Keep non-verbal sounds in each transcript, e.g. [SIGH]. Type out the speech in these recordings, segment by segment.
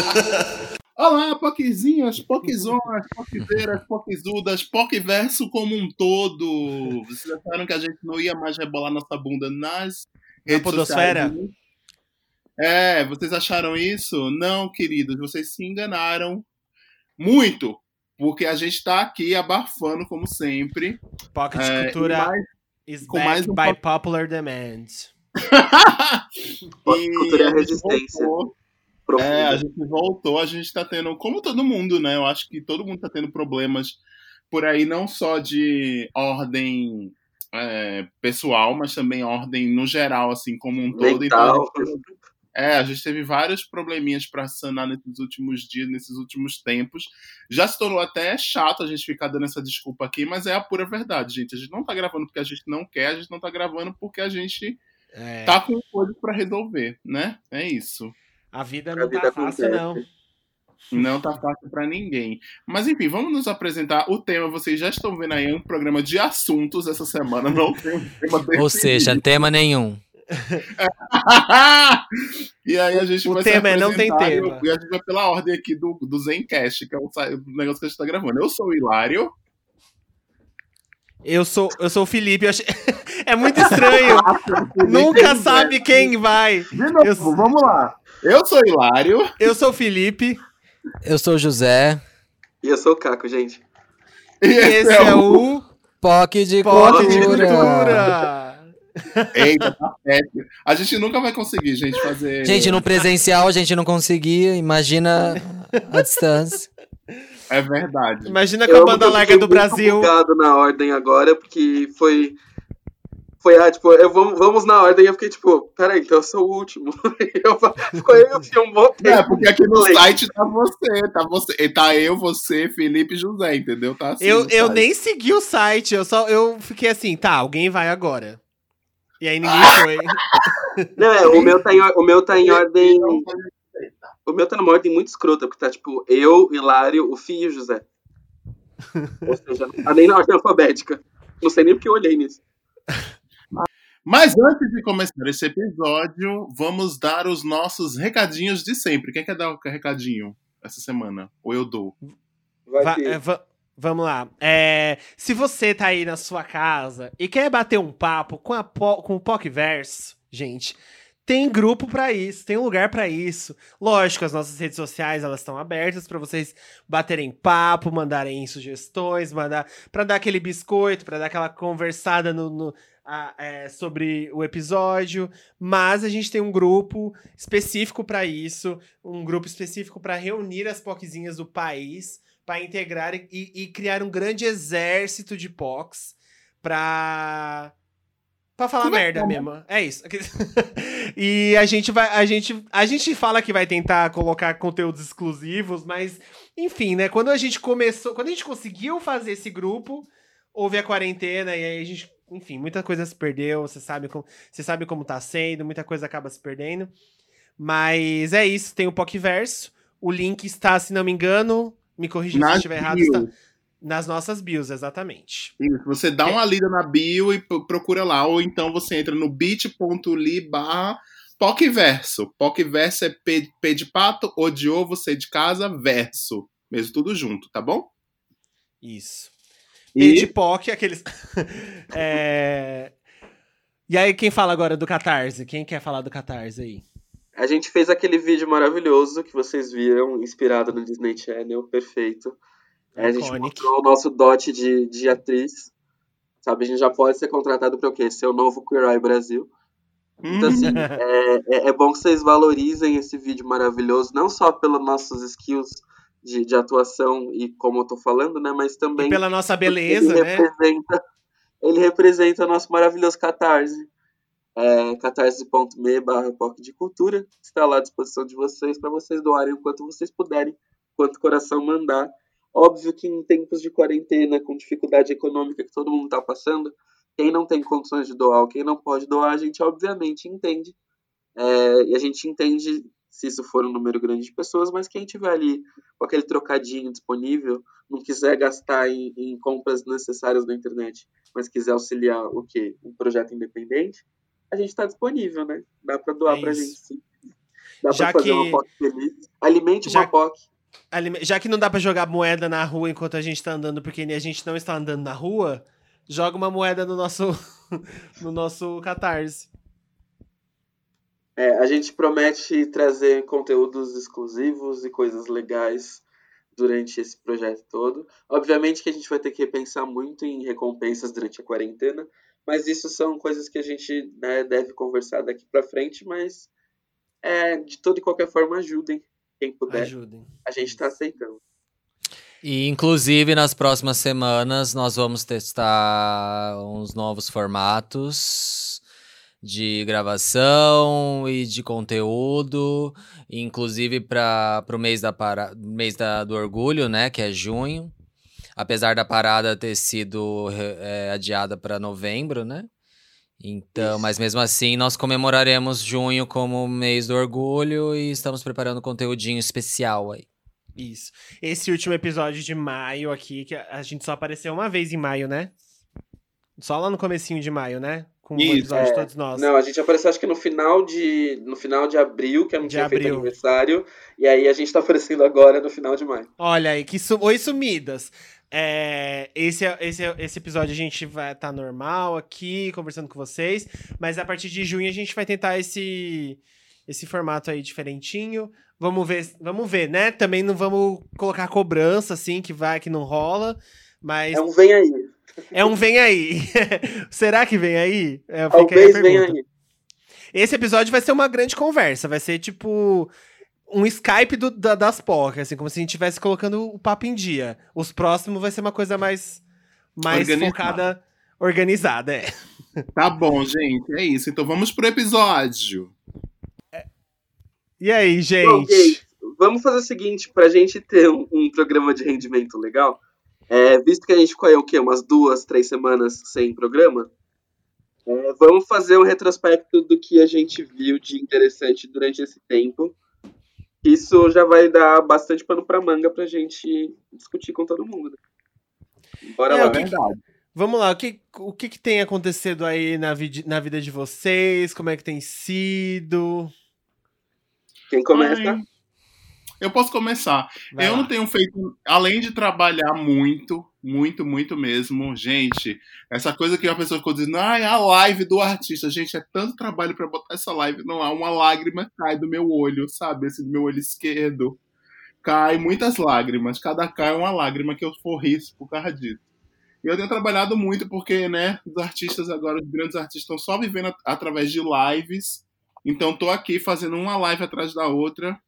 [LAUGHS] Olá, poquezinhas, poquezonas, poquezeiras, poquezudas, poqueverso como um todo. Vocês acharam que a gente não ia mais rebolar nossa bunda nas redes podosfera? sociais? É, vocês acharam isso? Não, queridos, vocês se enganaram muito, porque a gente tá aqui abafando como sempre. Pocket É, Cultura mais- is com back mais um by po- popular demand. [LAUGHS] Pocket Cultura é resistência. voltou. Profunda. É, a gente voltou, a gente tá tendo, como todo mundo, né? Eu acho que todo mundo tá tendo problemas por aí, não só de ordem é, pessoal, mas também ordem no geral, assim, como um todo. Mental. Então, é, a gente teve vários probleminhas pra sanar nesses últimos dias, nesses últimos tempos. Já se tornou até chato a gente ficar dando essa desculpa aqui, mas é a pura verdade, gente. A gente não tá gravando porque a gente não quer, a gente não tá gravando porque a gente É, tá com coisas pra resolver, né? É isso. A vida A não vida tá fácil, acontece. não. Não tá fácil pra ninguém. Mas enfim, vamos nos apresentar. O tema, vocês já estão vendo aí, é um programa de assuntos essa semana. Não tem um tema Ou seja, tema nenhum. [LAUGHS] e aí a gente O vai tema se é não tem tema. E a gente vai pela ordem aqui do, do Zencast, que é o, o negócio que a gente tá gravando. Eu sou o Hilário. Eu sou, eu sou o Felipe. achei- [LAUGHS] é muito estranho. [LAUGHS] Nunca sabe quem vai. De novo, Eu- vamos lá. Eu sou o Hilário. Eu sou o Felipe. Eu sou o José, E eu sou o Caco, gente. E E esse é o POC de Pote de Cultura. Eita, tá péssimo. A gente nunca vai conseguir, gente, fazer. Gente, no presencial a gente não conseguia, imagina a distância. É verdade. Imagina com a Eu banda eu larga do Brasil. bugado na ordem agora, porque foi. Foi, ah, tipo, eu, vamos, vamos na ordem. E eu fiquei tipo, peraí, então eu sou o último. [LAUGHS] eu, ficou eu e um bom tempo. É, porque aqui no site tá você, tá você, tá eu, você, Felipe e José, entendeu? Tá assim. Eu, eu nem segui o site, eu só eu fiquei assim, tá, alguém vai agora. E aí ninguém [LAUGHS] foi. Não, é, o meu tá em, o meu tá em ordem. O meu tá numa ordem muito escrota, porque tá tipo eu, Hilário, o Fih e o José. [LAUGHS] Ou seja, tá nem na ordem alfabética. Não sei nem porque eu olhei nisso. Mas antes de começar esse episódio, vamos dar os nossos recadinhos de sempre. Quem quer dar o recadinho essa semana? Ou eu dou? Vai é, va- vamos lá. É, se você tá aí na sua casa e quer bater um papo com, a Po- com o Pocverso, gente, tem grupo pra isso, tem um lugar pra isso. Lógico, as nossas redes sociais elas estão abertas pra vocês baterem papo, mandarem sugestões, mandar para dar aquele biscoito, pra dar aquela conversada no, no- a- é, sobre o episódio. Mas a gente tem um grupo específico pra isso, um grupo específico pra reunir as POCzinhas do país para integrar e, e criar um grande exército de POCs pra. Pra falar merda é? mesmo. É isso. [LAUGHS] e a gente vai. A gente, a gente fala que vai tentar colocar conteúdos exclusivos, mas, enfim, né? Quando a gente começou. Quando a gente conseguiu fazer esse grupo, houve a quarentena e aí a gente. Enfim, muita coisa se perdeu. Você sabe como, você sabe como tá sendo, muita coisa acaba se perdendo. Mas é isso, tem o PocVerso. O link está, se não me engano, me corrija se estiver errado, está nas nossas bios, exatamente. Isso, você dá uma lida na bio e procura lá, ou então você entra no bit.ly barra PocVerso. PocVerso é P, P de pato, O de ovo, C de casa, verso. Mesmo tudo junto, tá bom? Isso. P de E POC, aqueles. [LAUGHS] É, E aí, quem fala agora do Catarse? Quem quer falar do Catarse aí? A gente fez aquele vídeo maravilhoso que vocês viram, inspirado no Disney Channel, perfeito. É, a gente mostrou o nosso dote de, de atriz. Sabe, a gente já pode ser contratado para o quê? Ser o novo Queer Eye Brasil. Então, assim, é, é- é bom que vocês valorizem esse vídeo maravilhoso, não só pelos nossos skills de, de atuação e como eu tô falando, né? Mas também E pela nossa beleza, ele né? representa, ele representa o nosso maravilhoso Catarse. É, catarse.me barra de cultura. Está lá à disposição de vocês para vocês doarem o quanto vocês puderem, quanto o coração mandar. Óbvio que em tempos de quarentena, com dificuldade econômica que todo mundo está passando, quem não tem condições de doar quem não pode doar, a gente obviamente entende. É, e a gente entende se isso for um número grande de pessoas, mas quem tiver ali com aquele trocadinho disponível, não quiser gastar em, em compras necessárias na internet, mas quiser auxiliar o quê? Um projeto independente, a gente está disponível, né? Dá para doar É pra isso. gente sim. Dá pra fazer que- uma POC feliz. Alimente Já- uma POC. Já que não dá pra jogar moeda na rua enquanto a gente tá andando, porque a gente não está andando na rua, joga uma moeda no nosso, [LAUGHS] no nosso Catarse. É, a gente promete trazer conteúdos exclusivos e coisas legais durante esse projeto todo. Obviamente que a gente vai ter que repensar muito em recompensas durante a quarentena, mas isso são coisas que a gente né, deve conversar daqui pra frente, mas é, de toda e qualquer forma ajudem quem puder. Ajudem. A gente tá aceitando. E, inclusive, nas próximas semanas, nós vamos testar uns novos formatos de gravação e de conteúdo, inclusive para o mês, da, para, mês da, do orgulho, né, que é junho. Apesar da parada ter sido é, adiada para novembro, né? Então, Isso. mas mesmo assim, nós comemoraremos junho como mês do orgulho e estamos preparando um conteúdinho especial aí. Isso. Esse último episódio de maio aqui, que a a gente só apareceu uma vez em maio, né? Só lá no comecinho de maio, né? Com o Isso, episódio de é. todos nós. Não, a gente apareceu acho que no final de no final de abril, que eu não De tinha feito abril. aniversário, e aí a gente tá aparecendo agora no final de maio. Olha aí, que su... Oi, sumidas. É, esse, esse, esse episódio a gente vai estar normal aqui, conversando com vocês. Mas a partir de junho a gente vai tentar esse, esse formato aí diferentinho. Vamos ver, vamos ver, né? Também não vamos colocar cobrança, assim, que vai, que não rola. Mas É um vem aí. É um vem aí. [LAUGHS] Será que vem aí? É, fica aí a Talvez venha pergunta. aí. Esse episódio vai ser uma grande conversa. Vai ser tipo um Skype do- da- das POC, assim, como se a gente estivesse colocando o papo em dia. Os próximos vai ser uma coisa mais, mais Organizada. focada, organizada, é. Tá bom, gente. É isso. Então vamos pro episódio. E aí, Bom, gente? Kate, vamos fazer o seguinte, pra gente ter um, um programa de rendimento legal, é, visto que a gente ficou aí, o quê? Umas duas, três semanas sem programa, é, vamos fazer um retrospecto do que a gente viu de interessante durante esse tempo. Isso já vai dar bastante pano pra manga pra gente discutir com todo mundo. né? Bora É, lá. o que- Verdade. Vamos lá, o que, o que, que tem acontecido aí na, vid- na vida de vocês? Como é que tem sido? Quem começa? Ai, Eu posso começar. Vai eu lá. não tenho feito, além de trabalhar muito, muito, muito mesmo, gente, essa coisa que a pessoa ficou dizendo, ai, a live do artista, gente, é tanto trabalho pra botar essa live, não há uma lágrima cai do meu olho, sabe, esse do meu olho esquerdo. Cai muitas lágrimas, cada cai é uma lágrima que eu for rir por causa disso. E eu tenho trabalhado muito porque, né, os artistas agora, os grandes artistas estão só vivendo at- através de lives. Então tô aqui fazendo uma live atrás da outra.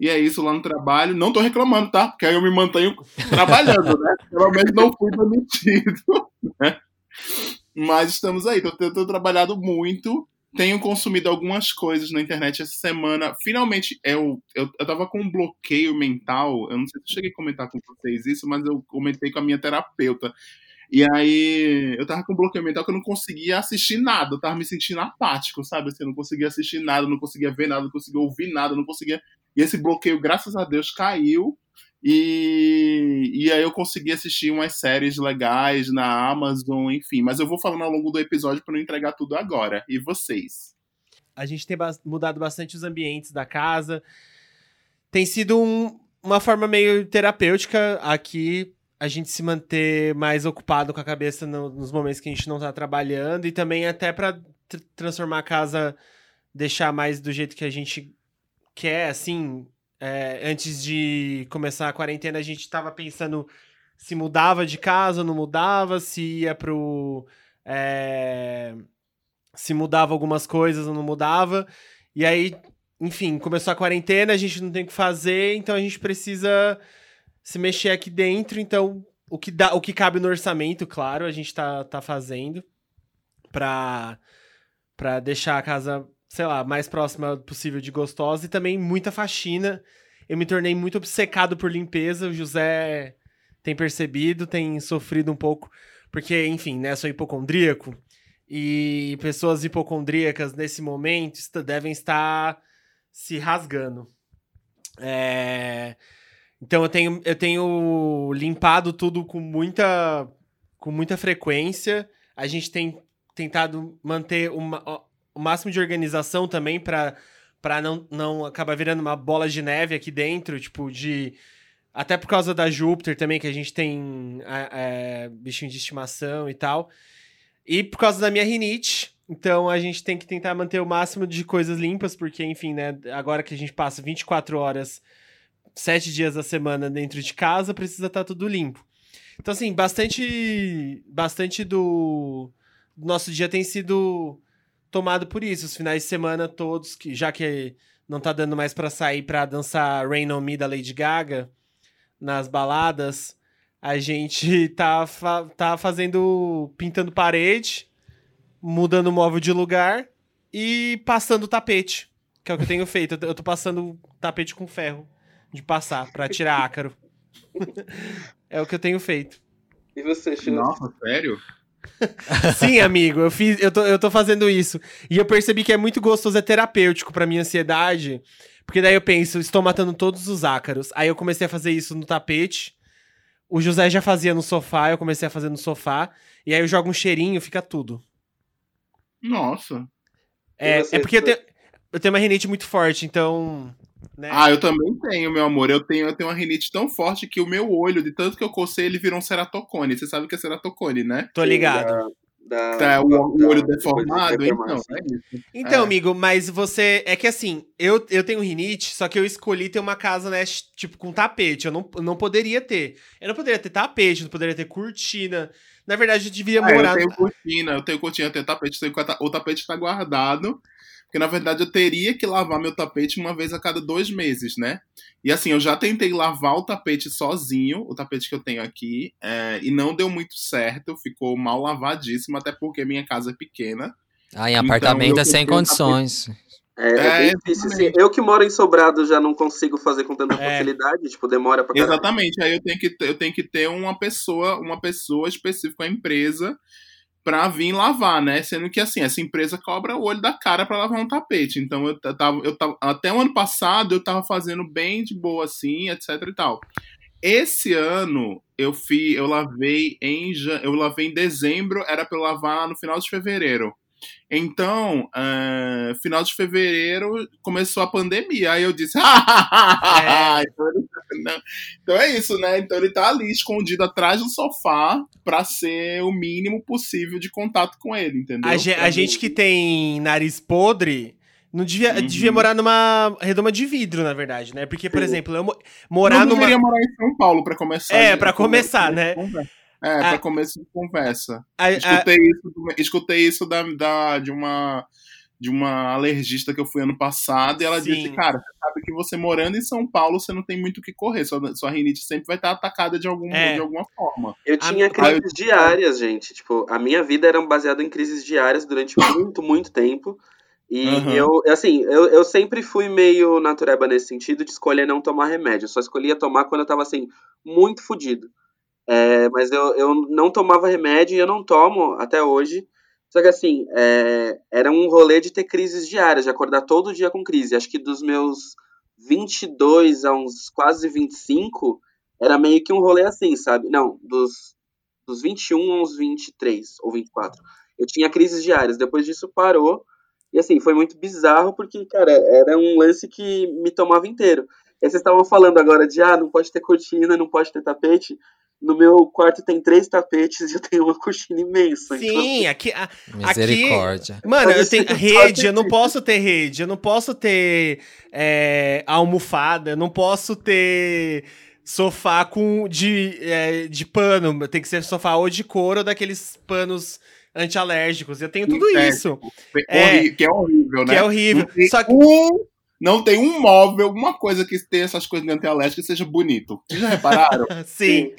E é isso lá no trabalho. Não tô reclamando, tá? Porque aí eu me mantenho trabalhando, né? [LAUGHS] Pelo menos não fui demitido, [LAUGHS] né? Mas estamos aí. Tô, tô, trabalhado muito. Tenho consumido algumas coisas na internet essa semana. Finalmente, eu, eu, eu tava com um bloqueio mental. Eu não sei se eu cheguei a comentar com vocês isso, mas eu comentei com a minha terapeuta. E aí, eu tava com um bloqueio mental que eu não conseguia assistir nada. Eu tava me sentindo apático, sabe? Assim, eu não conseguia assistir nada, não conseguia ver nada, não conseguia ouvir nada, não conseguia. E esse bloqueio, graças a Deus, caiu. E, e aí eu consegui assistir umas séries legais na Amazon, enfim. Mas eu vou falando ao longo do episódio pra não entregar tudo agora. E vocês? A gente tem mudado bastante os ambientes da casa. Tem sido um- uma forma meio terapêutica aqui a gente se manter mais ocupado com a cabeça no- nos momentos que a gente não tá trabalhando e também até pra tr- transformar a casa, deixar mais do jeito que a gente quer, assim. É, antes de começar a quarentena, a gente tava pensando se mudava de casa não mudava, se ia pro. é, se mudava algumas coisas ou não mudava. E aí, enfim, começou a quarentena, a gente não tem o que fazer, então a gente precisa se mexer aqui dentro. Então, o que, dá, o que cabe no orçamento, claro, a gente tá, tá fazendo pra, pra deixar a casa, sei lá, mais próxima possível de gostosa e também muita faxina. Eu me tornei muito obcecado por limpeza, o José tem percebido, tem sofrido um pouco, porque, enfim, né, sou hipocondríaco. E pessoas hipocondríacas nesse momento devem estar se rasgando. É, Então eu tenho, eu tenho limpado tudo com muita, com muita frequência. A gente tem tentado manter uma- o máximo de organização também para pra não, não acabar virando uma bola de neve aqui dentro, tipo, de. Até por causa da Júpiter também, que a gente tem é, é, bichinho de estimação e tal. E por causa da minha rinite. Então a gente tem que tentar manter o máximo de coisas limpas, porque, enfim, né? Agora que a gente passa 24 horas, 7 dias da semana dentro de casa, precisa estar tudo limpo. Então, assim, bastante. Bastante do nosso dia tem sido tomado por isso. Os finais de semana todos, que já que não tá dando mais para sair para dançar Rain on Me da Lady Gaga nas baladas, a gente [LAUGHS] tá, fa tá fazendo. pintando parede, mudando o móvel de lugar e passando o tapete. Que é o que eu tenho feito. Eu tô passando tapete com ferro de passar para tirar ácaro. [LAUGHS] é o que eu tenho feito. E você, Chico? Nossa, sério? [LAUGHS] Sim, amigo, eu fiz, eu tô, eu tô fazendo isso. E eu percebi que é muito gostoso, é terapêutico pra minha ansiedade. Porque daí eu penso, estou matando todos os ácaros. Aí eu comecei a fazer isso no tapete. O José já fazia no sofá, eu comecei a fazer no sofá. E aí eu jogo um cheirinho, fica tudo. Nossa. É, é porque eu tenho, eu tenho uma rinite muito forte, então. Né? Ah, eu também tenho, meu amor. Eu tenho, eu tenho uma rinite tão forte que o meu olho, de tanto que eu cocei, ele virou um ceratocone. Você sabe o que é ceratocone, né? Tô ligado. Da, Tá, o, da- o olho da- deformado, deformado, então. É isso. Então, É. amigo, mas você. É que assim, eu, eu tenho rinite, só que eu escolhi ter uma casa, né, tipo, com tapete. Eu não, eu não poderia ter. Eu não poderia ter tapete, não poderia ter cortina. Na verdade, eu devia Ah, morar. eu tenho cortina, eu tenho cortina, eu tenho tapete, eu tenho o tapete tá guardado. Porque, na verdade, eu teria que lavar meu tapete uma vez a cada dois meses, né? E assim, eu já tentei lavar o tapete sozinho, o tapete que eu tenho aqui, é, e não deu muito certo, ficou mal lavadíssimo, até porque minha casa é pequena. Ah, em Então, apartamento é sem condições. É, é É, bem difícil, assim. Eu que moro em Sobrado já não consigo fazer com tanta É. facilidade, tipo, demora pra caralho. Exatamente, aí eu tenho que ter, eu tenho que ter uma pessoa, uma pessoa específica, uma empresa, pra vir lavar, né? Sendo que assim, essa empresa cobra o olho da cara pra lavar um tapete. Então eu tava, eu tava até o ano passado eu tava fazendo bem de boa assim, etc e tal. Esse ano eu fui, eu lavei em eu lavei em dezembro, era pra eu lavar no final de fevereiro. Então, ah, final de fevereiro começou a pandemia. Aí eu disse, [LAUGHS] ah, então, ele- não. então é isso, né? Então ele tá ali escondido atrás do sofá pra ser o mínimo possível de contato com ele, entendeu? A, ge- a gente que tem nariz podre. Não devia, Uhum. devia morar numa redoma de vidro, na verdade, né? Porque, por exemplo, eu mo- não morar numa. deveria morar em São Paulo pra começar. É, de- pra começar, né? É, Ah. pra começo de conversa. a- a- Escutei isso, do- escutei isso da, da- de uma de uma alergista que eu fui ano passado e ela Sim. disse, cara, você sabe que você morando em São Paulo, você não tem muito o que correr, sua, sua rinite sempre vai estar atacada de, algum, É. de alguma forma. Eu tinha A- crises diárias, gente. Tipo, a minha vida era baseada em crises diárias durante muito, muito tempo. E Aham. eu, assim, eu, eu sempre fui meio natureba nesse sentido de escolher não tomar remédio. Eu só escolhia tomar quando eu tava, assim, muito fodido. É, mas eu, eu não tomava remédio e eu não tomo até hoje. Só que, assim, é, era um rolê de ter crises diárias, de acordar todo dia com crise. Acho que dos meus 22 a uns quase 25, era meio que um rolê assim, sabe? Não, dos, dos 21 aos 23 ou 24. Eu tinha crises diárias. Depois disso parou. E assim, foi muito bizarro porque, cara, era um lance que me tomava inteiro. E vocês estavam falando agora de, ah, não pode ter cortina, não pode ter tapete. No meu quarto tem três tapetes e eu tenho uma cortina imensa. então- Sim, aqui. a- Misericórdia. Mano, eu tenho rede, eu não posso ter rede, eu não posso ter é, almofada, eu não posso ter sofá com de, é, de pano. Tem que ser sofá ou de couro ou daqueles panos antialérgicos. Eu tenho tudo isso, É. É. Que é horrível, que né? é horrível. Só que um, não tem um móvel, uma coisa que tenha essas coisas de antialérgica que seja bonito. Vocês já repararam? [LAUGHS] Sim.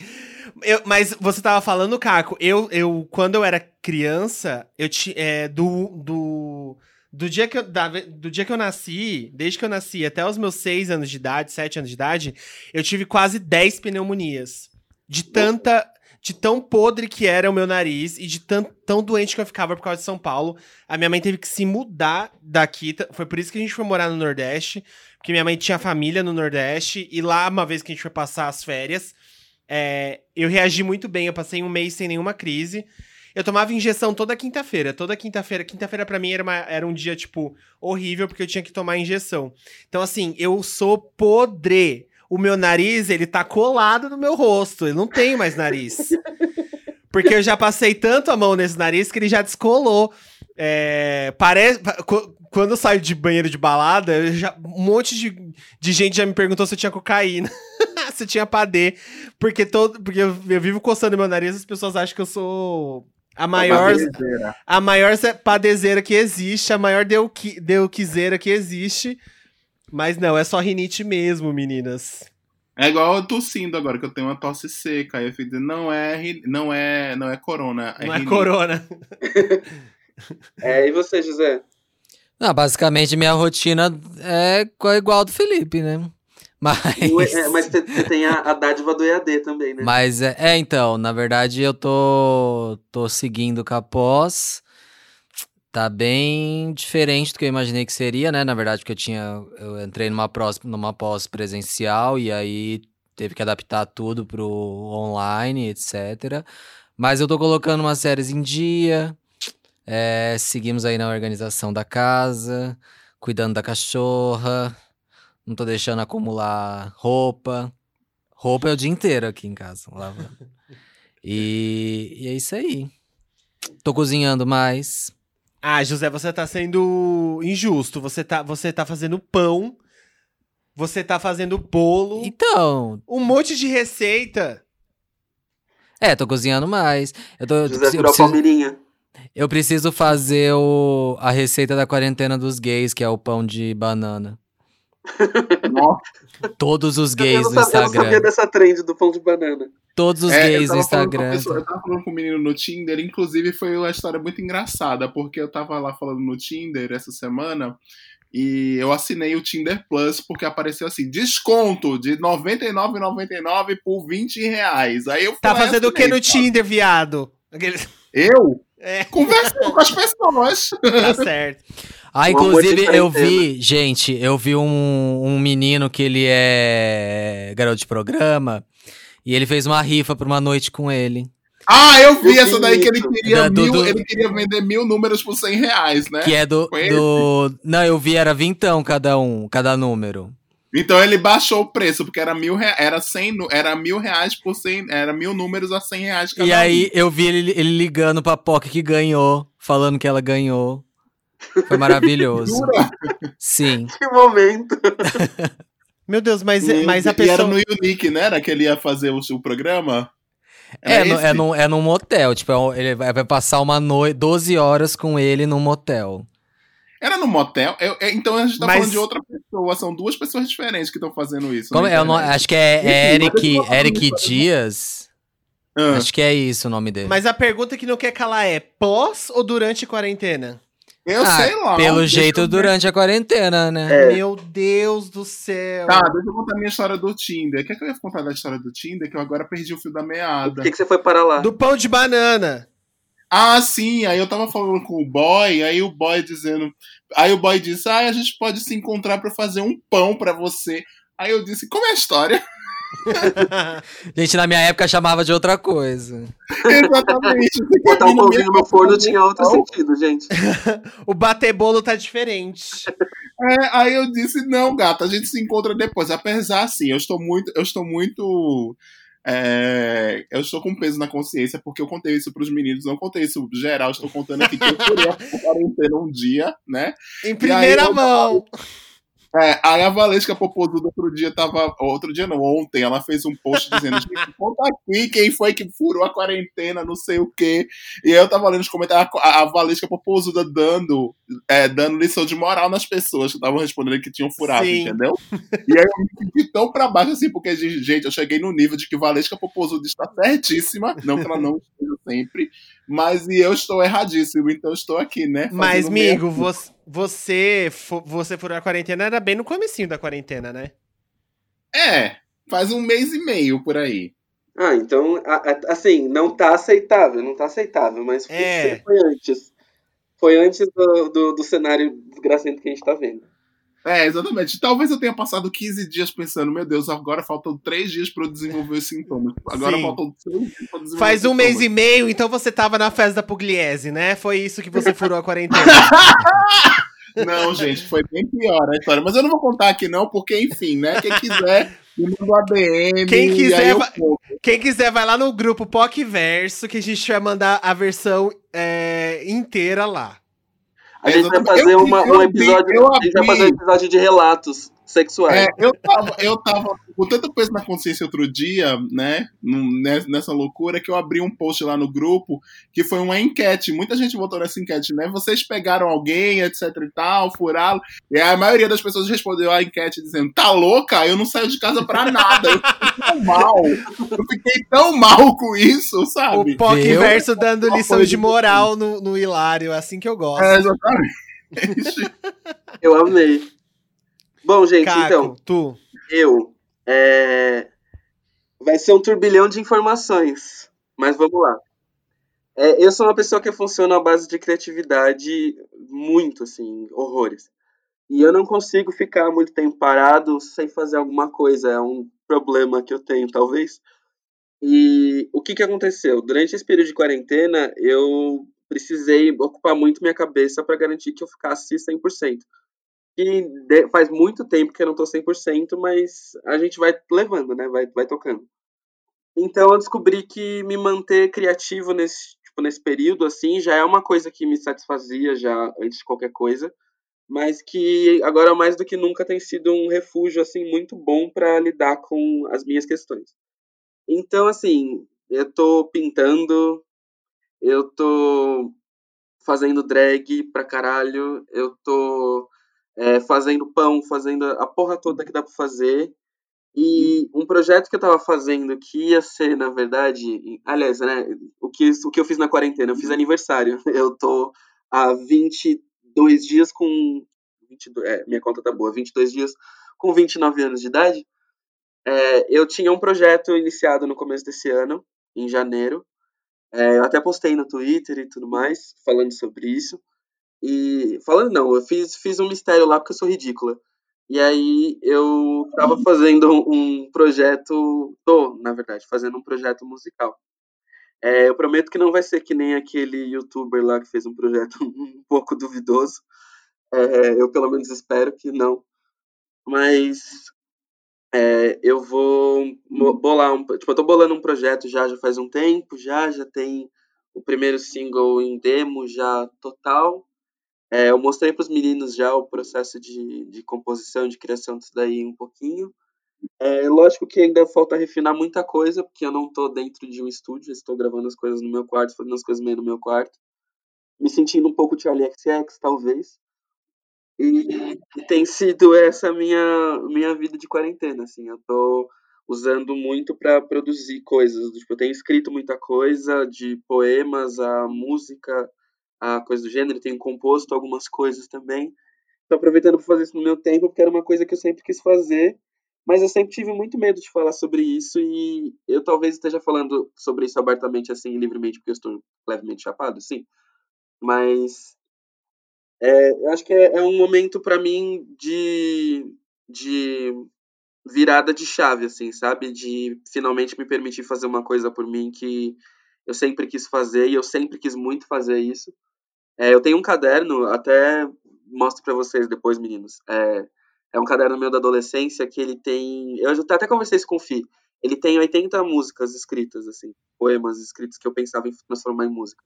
Eu- mas você tava falando, Caco, eu, eu quando eu era criança, eu tinha é, do, do do dia que eu da- do dia que eu nasci, desde que eu nasci até os meus 6 anos de idade, 7 anos de idade, eu tive quase 10 pneumonias. De tanta de tão podre que era o meu nariz e de tão, tão doente que eu ficava por causa de São Paulo. A minha mãe teve que se mudar daqui. Foi por isso que a gente foi morar no Nordeste. Porque minha mãe tinha família no Nordeste. E lá, uma vez que a gente foi passar as férias, é, eu reagi muito bem. Eu passei um mês sem nenhuma crise. Eu tomava injeção toda quinta-feira. Toda quinta-feira. Quinta-feira pra mim era, uma- era um dia, tipo, horrível, porque eu tinha que tomar injeção. Então, assim, eu sou podre. O meu nariz, ele tá colado no meu rosto. Eu não tenho mais nariz. Porque eu já passei tanto a mão nesse nariz que ele já descolou. É, parece, pa- qu- quando eu saio de banheiro de balada, já- um monte de, de gente já me perguntou se eu tinha cocaína. [LAUGHS] se eu tinha padê. Porque, todo, porque eu, eu vivo coçando meu nariz as pessoas acham que eu sou a maior, a maior ze- padezeira que existe, a maior deuqui, deuquizeira que existe. Mas não, é só rinite mesmo, meninas. É igual eu tossindo agora, que eu tenho uma tosse seca. Aí eu fico dizendo, não é, não é, não é corona. não é rinite. corona. [LAUGHS] É, e você, José? Não, basicamente minha rotina é co- igual a do Felipe, né? [LAUGHS] Mas. O- é, mas você tem a, a dádiva do EAD também, né? Mas é, é, então, na verdade eu tô, tô seguindo com a pós. Tá bem diferente do que eu imaginei que seria, né? Na verdade, porque eu tinha. Eu entrei numa, prós, numa pós presencial e aí teve que adaptar tudo pro online, etc. Mas eu tô colocando umas séries em dia. é, seguimos aí na organização da casa, cuidando da cachorra. Não tô deixando acumular roupa. Roupa é o dia inteiro aqui em casa, lavando. [LAUGHS] E, e é isso aí. Tô cozinhando mais. Ah, José, você tá sendo injusto. Você tá, você tá fazendo pão, você tá fazendo bolo, Então, um monte de receita. é, tô cozinhando mais. Eu, tô, eu, José eu, virou preciso, Palmeirinha. eu preciso fazer o, a receita da quarentena dos gays, que é o pão de banana. [LAUGHS] Nossa, Todos os eu gays não, no sabia, eu não sabia Instagram. dessa trend do pão de banana. Todos os É, gays Instagram. pessoa- eu tava falando com um menino no Tinder, inclusive foi uma história muito engraçada, porque eu tava lá falando no Tinder essa semana e eu assinei o Tinder Plus porque apareceu assim, desconto de R$ 99,99 por 20 reais. Aí eu Tá fazendo o que no assinei, Tinder, viado? Aquele- Eu? [LAUGHS] É, Conversando com as pessoas. tá certo. Ah, inclusive, eu vi, gente, eu vi um, um menino que ele é garoto de programa e ele fez uma rifa pra uma noite com ele. Ah, eu vi Eu essa daí que ele queria, Da- do- mil, do- ele queria vender mil números por 100 reais, né? Que é do, do. Não, eu vi, era vintão cada um, cada número. Então ele baixou o preço, porque era mil, rea- era 100, nu- era mil reais por 100, era mil números a 100 reais cada e um. aí eu vi ele, ele ligando pra POC que ganhou, falando que ela ganhou. Foi maravilhoso. Jura? Sim. [LAUGHS] Que momento. [LAUGHS] Meu Deus, mas, E- mas a E era pessoa. no Unique, né? Era que ele ia fazer o, o programa? É, Era no, é, num, é num motel. Tipo, é ele vai vai passar uma noite, 12 horas com ele num motel. Era no motel? Eu- eu- então a gente tá Mas- falando de outra pessoa. São duas pessoas diferentes que estão fazendo isso. Como na é, o no- internet. acho que é, é Eric, eu Eric Dias. Ah, Acho que é isso o nome dele. Mas a pergunta que não quer calar é pós ou durante a quarentena? Eu Ah, sei lá. Pelo jeito, durante a quarentena, né? É. Meu Deus do céu. Tá, deixa eu contar a minha história do Tinder. Quer que eu ia contar da história do Tinder? Que eu agora perdi o fio da meada. Por que, que você foi para lá? Do pão de banana. Ah, sim. Aí eu tava falando com o boy, aí o boy dizendo. Aí o boy disse: Ah, a gente pode se encontrar pra fazer um pão pra você. Aí eu disse: Como é a história? [LAUGHS] Gente, na minha época chamava de outra coisa. Exatamente. Botar um pãozinho no forno tinha outro sentido, gente. [LAUGHS] o bater bolo tá diferente. É, aí eu disse, não, gata, a gente se encontra depois. Apesar, assim, eu estou muito, eu estou muito. é, eu estou com peso na consciência, porque eu contei isso pros meninos, não contei isso geral, estou contando aqui que eu furei a quarentena um dia, né? Em primeira mão. É, aí a Valesca Popozuda outro dia tava. Outro dia não, ontem, ela fez um post dizendo: "Gente, [LAUGHS] conta aqui quem foi que furou a quarentena, não sei o quê. E aí eu tava lendo os comentários, a, a Valesca Popozuda dando, é, dando lição de moral nas pessoas que estavam respondendo que tinham furado, Sim. entendeu? E aí eu me senti tão pra baixo assim, porque, gente, eu cheguei no nível de que Valesca Popozuda está certíssima, não que ela não esteja sempre, mas e eu estou erradíssimo, então estou aqui, né? Mas, amigo, você, você, você furou a quarentena era bem no comecinho da quarentena, né? É, faz um mês e meio por aí. Ah, então, a- a- assim, não tá aceitável, não tá aceitável, mas foi, É. foi antes. Foi antes do, do, do cenário desgracento que a gente tá vendo. É, exatamente. Talvez eu tenha passado 15 dias pensando, meu Deus, agora faltam 3 dias pra eu desenvolver os sintomas. Agora Sim. faltam 6 dias pra desenvolver Faz um mês e meio, então você tava na festa da Pugliese, né? Foi isso que você furou a quarentena. [LAUGHS] Não, gente, foi bem pior a história. Mas eu não vou contar aqui, não, porque, enfim, né? Quem quiser, ADM. Quem quiser vai-. Quem quiser, vai lá no grupo PocVerso, que a gente vai mandar a versão é, inteira lá. A gente vai fazer uma, um episódio. a gente vai fazer um episódio de relatos sexuais. É, eu tava, eu tava com tanto peso na consciência outro dia, né? nes- Nessa loucura, que eu abri um post lá no grupo que foi uma enquete. Muita gente votou nessa enquete, né? Vocês pegaram alguém, etc e tal, furaram. E a maioria das pessoas respondeu a enquete dizendo: tá louca? Eu não saio de casa pra nada. Eu fiquei tão mal. Eu fiquei tão mal com isso, sabe? O PocVerso dando Uma lição de de- moral no, no Hilário, assim que eu gosto. É, exatamente. Eu amei. Bom, gente, Caco, então, tu. eu. é, Vai ser um turbilhão de informações, mas vamos lá. É, eu sou uma pessoa que funciona à base de criatividade muito, assim, horrores. E eu não consigo ficar muito tempo parado sem fazer alguma coisa. É um problema que eu tenho, talvez. E o que, que aconteceu? Durante esse período de quarentena, eu precisei ocupar muito minha cabeça para garantir que eu ficasse 100%. E de- faz muito tempo que eu não tô 100%, mas a gente vai levando, né? Vai, vai tocando. Então eu descobri que me manter criativo nesse, tipo, nesse período, assim, já é uma coisa que me satisfazia já antes de qualquer coisa, mas que agora mais do que nunca tem sido um refúgio, assim, muito bom para lidar com as minhas questões. Então, assim, eu tô pintando, eu tô fazendo drag pra caralho, eu tô é, fazendo pão, fazendo a porra toda que dá pra fazer. E um projeto que eu tava fazendo que ia ser, na verdade, aliás, né, o que, o que eu fiz na quarentena, eu fiz aniversário. [LAUGHS] Eu tô há 22 dias com 22, é, minha conta tá boa, 22 dias com 29 anos de idade. É, eu tinha um projeto iniciado no começo desse ano, em janeiro. É, eu até postei no Twitter e tudo mais, falando sobre isso. E falando não, eu fiz, fiz um mistério lá porque eu sou ridícula. E aí eu tava fazendo um, projeto, tô, na verdade, fazendo um projeto musical. É, eu prometo que não vai ser que nem aquele youtuber lá que fez um projeto [LAUGHS] um pouco duvidoso. É, eu pelo menos espero que não. Mas é, eu vou mo- bolar um, tipo, eu tô bolando um projeto já já faz um tempo, já já tem o primeiro single em demo já total. É, eu mostrei para os meninos já o processo de, de composição, de criação disso daí um pouquinho. É, lógico que ainda falta refinar muita coisa, porque eu não estou dentro de um estúdio, estou gravando as coisas no meu quarto, fazendo as coisas meio no meu quarto. Me sentindo um pouco Charlie XX, talvez. E, e tem sido essa minha minha vida de quarentena, assim. Eu tô usando muito para produzir coisas. Tipo, eu tenho escrito muita coisa, de poemas a música, a coisa do gênero. Tenho composto algumas coisas também. Tô aproveitando para fazer isso no meu tempo, porque era uma coisa que eu sempre quis fazer. Mas eu sempre tive muito medo de falar sobre isso e eu talvez esteja falando sobre isso abertamente, assim, livremente, porque eu estou levemente chapado, sim. Mas é, eu acho que é, é um momento para mim de, de virada de chave, assim, sabe? De finalmente me permitir fazer uma coisa por mim que eu sempre quis fazer e eu sempre quis muito fazer isso. É, eu tenho um caderno, até mostro para vocês depois, meninos. É, é um caderno meu da adolescência que ele tem. Eu até conversei isso com o Fi. Ele tem 80 músicas escritas, assim, poemas escritos que eu pensava em transformar em música.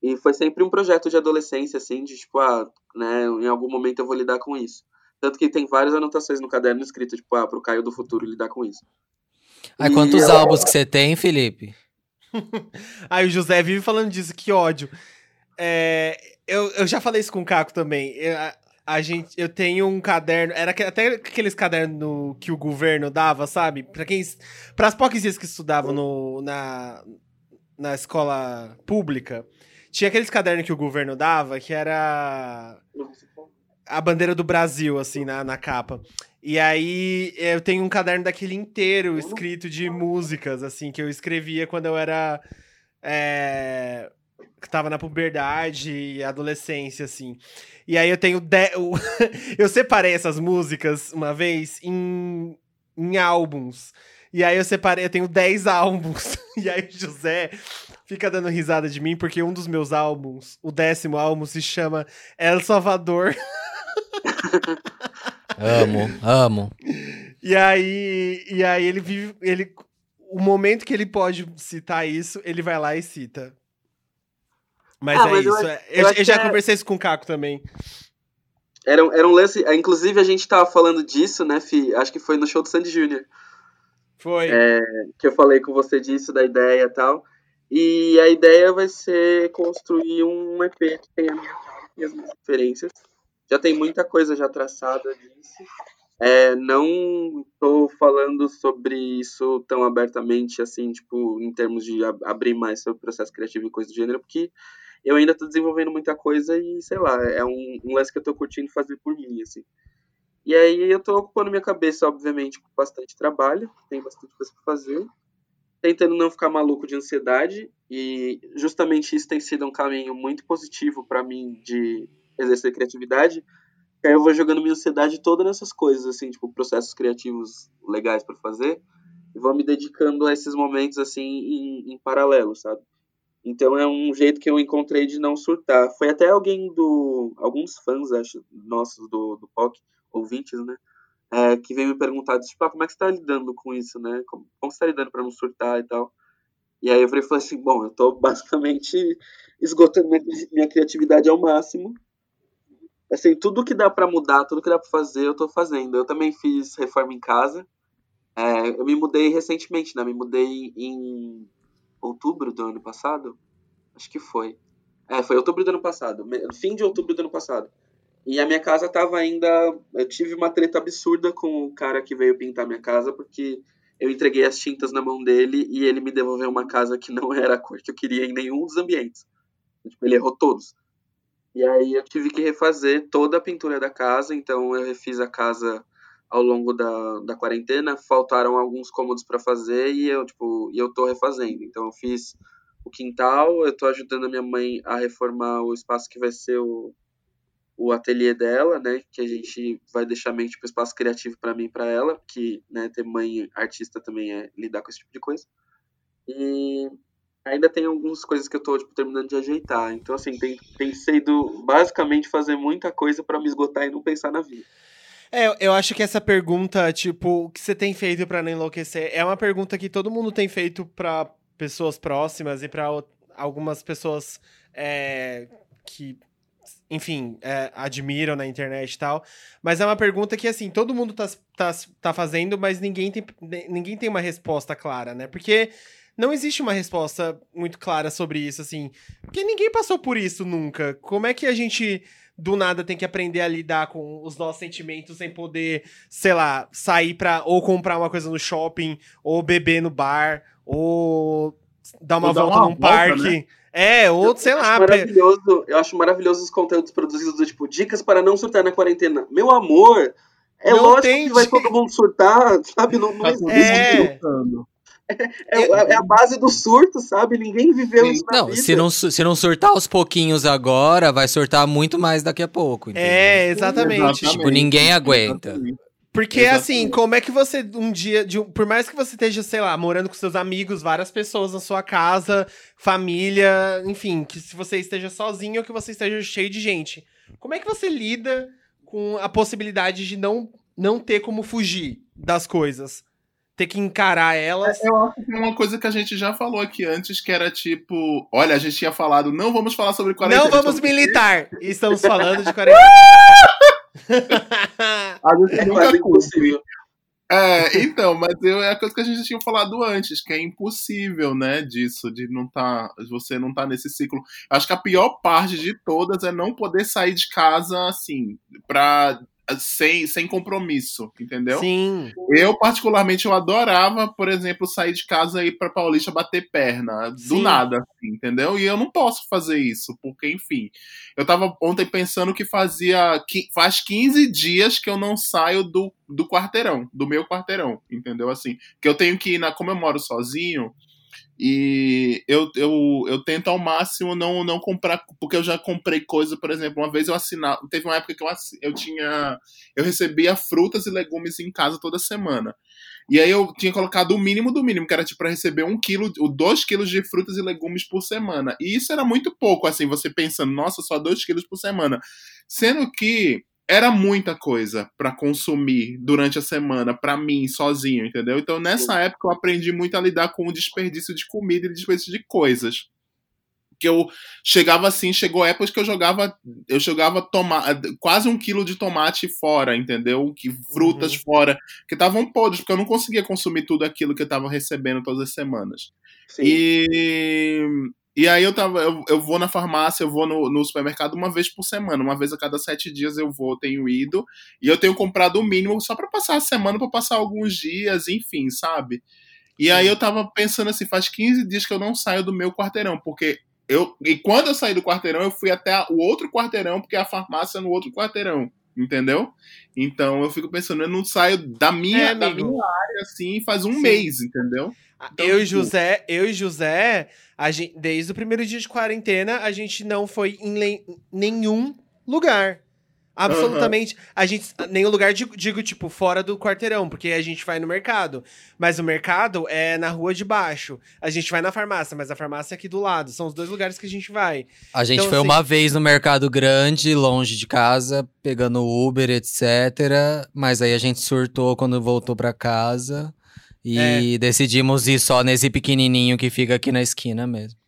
E foi sempre um projeto de adolescência, assim, de tipo, ah, né, em algum momento eu vou lidar com isso. Tanto que tem várias anotações no caderno escrito, tipo, ah, pro Caio do futuro lidar com isso. Aí E quantos eu- álbuns que você tem, Felipe? [LAUGHS] Aí o José vive falando disso, que ódio. É, eu, eu já falei isso com o Caco também. Eu, a, a gente, eu tenho um caderno, era que- até aqueles cadernos que o governo dava, sabe? Pra quem. Para as poucas que estudavam no, na, na escola pública, tinha aqueles cadernos que o governo dava, que era a bandeira do Brasil, assim, na, na capa. E aí eu tenho um caderno daquele inteiro escrito de músicas, assim, que eu escrevia quando eu era. é, que tava na puberdade e adolescência, assim. E aí eu tenho. De... [LAUGHS] eu separei essas músicas uma vez em, em álbuns. E aí eu separei, eu tenho 10 álbuns. [LAUGHS] E aí o José fica dando risada de mim, porque um dos meus álbuns, o décimo álbum, se chama El Salvador. [LAUGHS] amo, amo. E aí, e aí ele vive. Ele, o momento que ele pode citar isso, ele vai lá e cita. Mas Ah, é mas isso. é- eu eu, eu já é- conversei isso com o Caco também. Era, um- era um lance. é, Inclusive, a gente tava falando disso, né, Fi? Acho que foi no show do Sandy Júnior. Foi. É. Que eu falei com você disso, da ideia e tal. E a ideia vai ser construir um EP que tenha minhas referências. Já tem muita coisa já traçada disso. É, não tô falando sobre isso tão abertamente, assim, tipo, em termos de ab- abrir mais sobre o processo criativo e coisa do gênero, porque eu ainda tô desenvolvendo muita coisa e, sei lá, é um, um lance que eu tô curtindo fazer por mim, assim. E aí eu tô ocupando minha cabeça, obviamente, com bastante trabalho, tem bastante coisa pra fazer, tentando não ficar maluco de ansiedade, e justamente isso tem sido um caminho muito positivo pra mim de exercer criatividade, que aí eu vou jogando minha ansiedade toda nessas coisas, assim, tipo, processos criativos legais pra fazer, e vou me dedicando a esses momentos, assim, em, em paralelo, sabe? Então é um jeito que eu encontrei de não surtar. Foi até alguém do. Alguns fãs, acho, nossos do, do POC, ouvintes, né? é, que veio me perguntar, tipo, ah, como é que você tá lidando com isso, né? Como, como você tá lidando pra não surtar e tal? E aí eu falei, falei assim, bom, eu tô basicamente esgotando minha, minha criatividade ao máximo. Assim, tudo que dá pra mudar, tudo que dá pra fazer, eu tô fazendo. Eu também fiz reforma em casa. É, eu me mudei recentemente, né? Me mudei em outubro do ano passado. Acho que foi. É, foi outubro do ano passado. Fim de outubro do ano passado. E a minha casa tava ainda. Eu tive uma treta absurda com o cara que veio pintar minha casa, porque eu entreguei as tintas na mão dele e ele me devolveu uma casa que não era a cor que eu queria em nenhum dos ambientes. Tipo, ele errou todos. E aí eu tive que refazer toda a pintura da casa, então eu refiz a casa ao longo da, da quarentena, faltaram alguns cômodos para fazer e eu, tipo, e eu tô refazendo. Então eu fiz o quintal, eu tô ajudando a minha mãe a reformar o espaço que vai ser o, o ateliê dela, né, que a gente vai deixar meio tipo espaço criativo para mim e para ela, que, né, ter mãe artista também é lidar com esse tipo de coisa. E ainda tem algumas coisas que eu tô tipo, terminando de ajeitar. Então assim, tem, tem sido basicamente fazer muita coisa para me esgotar e não pensar na vida. É, eu- acho que essa pergunta, tipo, o que você tem feito pra não enlouquecer, é uma pergunta que todo mundo tem feito pra pessoas próximas e pra o- algumas pessoas é, que, enfim, é, admiram na internet e tal. Mas é uma pergunta que, assim, todo mundo tá, tá, tá fazendo, mas ninguém tem, ninguém tem uma resposta clara, né? Porque não existe uma resposta muito clara sobre isso, assim. Porque ninguém passou por isso nunca. Como é que a gente do nada tem que aprender a lidar com os nossos sentimentos sem poder, sei lá, sair pra ou comprar uma coisa no shopping, ou beber no bar, ou dar uma Ou dar volta uma num volta, parque. né? É, ou sei eu lá. maravilhoso, eu acho maravilhoso os conteúdos produzidos do tipo dicas para não surtar na quarentena. Meu amor, é Não lógico tem que vai todo mundo surtar, sabe? Não, não Tá existe. É. surtando. É, é a base do surto, sabe? Ninguém viveu Sim. isso na Não, vida. se não, se não surtar aos pouquinhos agora, vai surtar muito mais daqui a pouco. entendeu? É, exatamente. Tipo, ninguém aguenta. Exatamente. Porque, Exatamente. assim, como é que você, um dia, de por mais que você esteja, sei lá, morando com seus amigos, várias pessoas na sua casa, família, enfim, que se você esteja sozinho ou que você esteja cheio de gente, como é que você lida com a possibilidade de não, não ter como fugir das coisas? Ter que encarar elas. Eu acho que tem uma coisa que a gente já falou aqui antes, que era tipo, olha, a gente tinha falado, não vamos falar sobre quarentena. Não vamos sobre- militar! [LAUGHS] Estamos falando de quarentena. [LAUGHS] A gente É nunca impossível. [LAUGHS] É, então, mas eu, é a coisa que a gente tinha falado antes, que é impossível, né, disso, de não tá, você não tá nesse ciclo. Acho que a pior parte de todas é não poder sair de casa, assim, pra, sem, sem compromisso, entendeu? Sim. Eu, particularmente, eu adorava, por exemplo, sair de casa e ir pra Paulista bater perna, do Sim. nada, assim, entendeu? E eu não posso fazer isso, porque, enfim, eu tava ontem pensando que fazia, qui- faz 15 dias que eu não saio do, do quarteirão, do meu quarteirão, entendeu? Assim, que eu tenho que ir na, como eu moro sozinho, E eu, eu, eu tento ao máximo não, não comprar, porque eu já comprei coisa, por exemplo, uma vez eu assinava. Teve uma época que eu, eu tinha. Eu recebia frutas e legumes em casa toda semana. E aí eu tinha colocado o mínimo do mínimo, que era tipo para receber um quilo, dois quilos de frutas e legumes por semana. E isso era muito pouco, assim, você pensando, nossa, só dois quilos por semana. Sendo que era muita coisa para consumir durante a semana, para mim, sozinho, entendeu? Então, nessa época, eu aprendi muito a lidar com o desperdício de comida e desperdício de coisas. Que eu chegava assim, chegou épocas que eu jogava, eu jogava toma, quase um quilo de tomate fora, entendeu? Que frutas uhum. fora, que estavam podres, porque eu não conseguia consumir tudo aquilo que eu estava recebendo todas as semanas. Sim. E e aí eu tava, eu, eu vou na farmácia, eu vou no, no, supermercado uma vez por semana, uma vez a cada sete dias eu vou, tenho ido, e eu tenho comprado o mínimo só para passar a semana, para passar alguns dias, enfim, sabe? E aí eu tava pensando assim, faz 15 dias que eu não saio do meu quarteirão, porque eu, e quando eu saí do quarteirão, eu fui até o outro quarteirão, porque a farmácia é no outro quarteirão, entendeu? Então eu fico pensando, eu não saio da minha, é, da minha área assim faz um Sim. mês, entendeu? Então, eu e tipo José, eu e José, gente, desde o primeiro dia de quarentena, a gente não foi em nenhum lugar. Absolutamente. Uhum. A gente. Nenhum lugar, digo, digo, tipo, fora do quarteirão, porque a gente vai no mercado. Mas o mercado é na rua de baixo. A gente vai na farmácia, mas a farmácia é aqui do lado. São os dois lugares que a gente vai. A gente então, foi assim... uma vez no mercado grande, longe de casa, pegando Uber, etc. Mas aí a gente surtou quando voltou para casa. E é. decidimos ir só nesse pequenininho que fica aqui na esquina mesmo.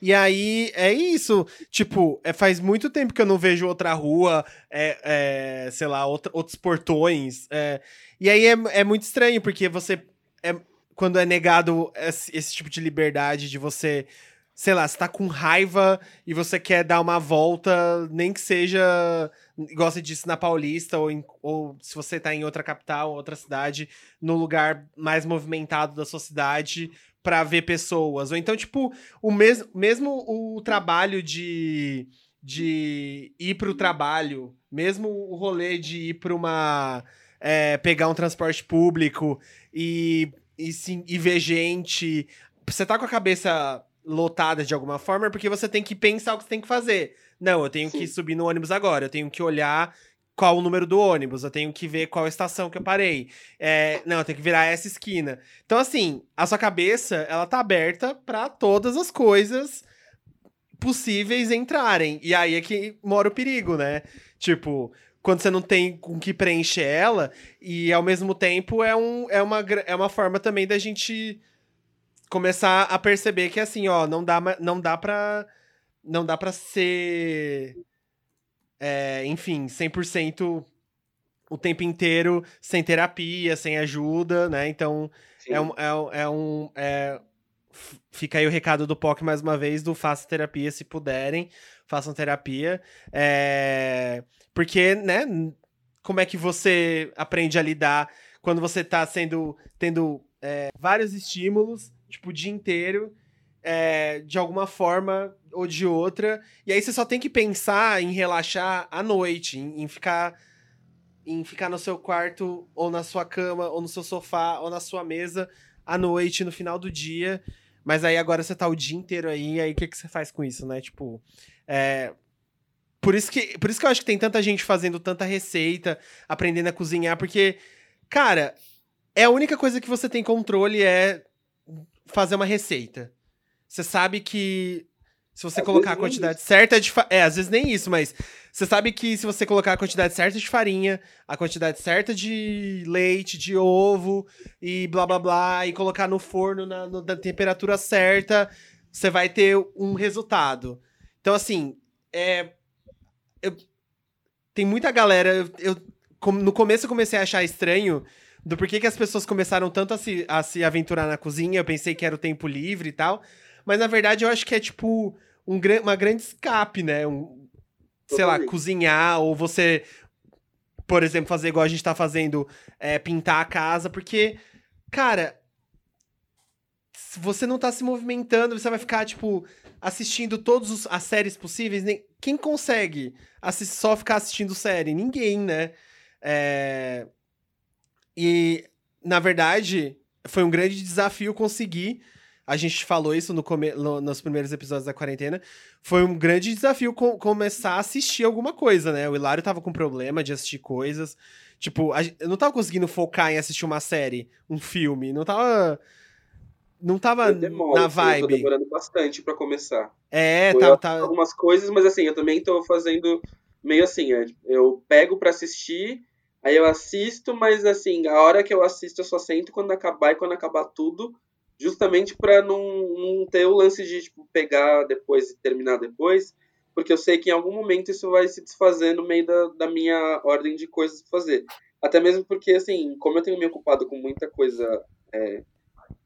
E aí, é isso. Tipo, é, faz muito tempo que eu não vejo outra rua, é, é sei lá, outra, outros portões. É, e aí é, é muito estranho, porque você. É, quando é negado esse, esse tipo de liberdade de você sei lá, você tá com raiva e você quer dar uma volta, nem que seja, igual você disse, na Paulista, ou, em, ou se você tá em outra capital, outra cidade, no lugar mais movimentado da sua cidade, para ver pessoas. Ou então, tipo, o mes mesmo o trabalho de, de ir pro trabalho, mesmo o rolê de ir pra uma. É, pegar um transporte público e, e, sim, e ver gente. Você tá com a cabeça lotada de alguma forma, é porque você tem que pensar o que você tem que fazer. Não, eu tenho Sim. que subir no ônibus agora, eu tenho que olhar qual o número do ônibus, eu tenho que ver qual estação que eu parei. É, não, eu tenho que virar essa esquina. Então, assim, a sua cabeça, ela tá aberta para todas as coisas possíveis entrarem. E aí é que mora o perigo, né? Tipo, quando você não tem com que preencher ela, e ao mesmo tempo é, um, é, uma, é uma forma também da gente começar a perceber que assim, ó, não dá, não dá pra. Não dá pra ser. É, enfim, 100% o tempo inteiro sem terapia, sem ajuda, né? Então, é um, é, é um. É, fica aí o recado do POC mais uma vez: do faça terapia se puderem, façam terapia. É, porque, né? Como é que você aprende a lidar quando você tá sendo. tendo é, vários estímulos tipo, o dia inteiro, é, de alguma forma ou de outra. E aí você só tem que pensar em relaxar à noite, em, em, ficar em ficar no seu quarto, ou na sua cama, ou no seu sofá, ou na sua mesa à noite, no final do dia. Mas aí agora você tá o dia inteiro aí, aí o que, que você faz com isso, né? Tipo, é, por isso, que, por isso que eu acho que tem tanta gente fazendo tanta receita, aprendendo a cozinhar, porque, cara, é a única coisa que você tem controle é fazer uma receita. Você sabe que se você às colocar a quantidade certa de. Fa... É, às vezes nem isso, mas você sabe que se você colocar a quantidade certa de farinha, a quantidade certa de leite, de ovo e blá blá blá, e colocar no forno na, no, na temperatura certa, você vai ter um resultado. Então, assim, é. Eu... Tem muita galera. Eu, eu, no começo eu comecei a achar estranho do porquê que as pessoas começaram tanto a se, a se aventurar na cozinha. Eu pensei que era o tempo livre e tal. Mas na verdade eu acho que é tipo um, uma grande escape, né? Um, sei lá, cozinhar ou você, por exemplo, fazer igual a gente tá fazendo, é, pintar a casa, porque, cara, se você não tá se movimentando, você vai ficar, tipo, assistindo todas as séries possíveis. Nem, quem consegue assist, só ficar assistindo série? Ninguém, né? É, e, na verdade, foi um grande desafio conseguir a gente falou isso no come no, nos primeiros episódios da quarentena, foi um grande desafio co começar a assistir alguma coisa, né? O Hilário tava com problema de assistir coisas. Tipo, a, eu não tava conseguindo focar em assistir uma série, um filme. Não tava. Não tava demoro, na vibe. Eu tô demorando bastante para começar. É, tá, tá. Algumas coisas, mas assim, eu também tô fazendo meio assim, é, eu pego para assistir, aí eu assisto, mas assim, a hora que eu assisto eu só sento quando acabar e quando acabar tudo justamente para não, não ter o lance de tipo, pegar depois e terminar depois, porque eu sei que em algum momento isso vai se desfazer no meio da, da minha ordem de coisas para fazer. Até mesmo porque, assim, como eu tenho me ocupado com muita coisa é,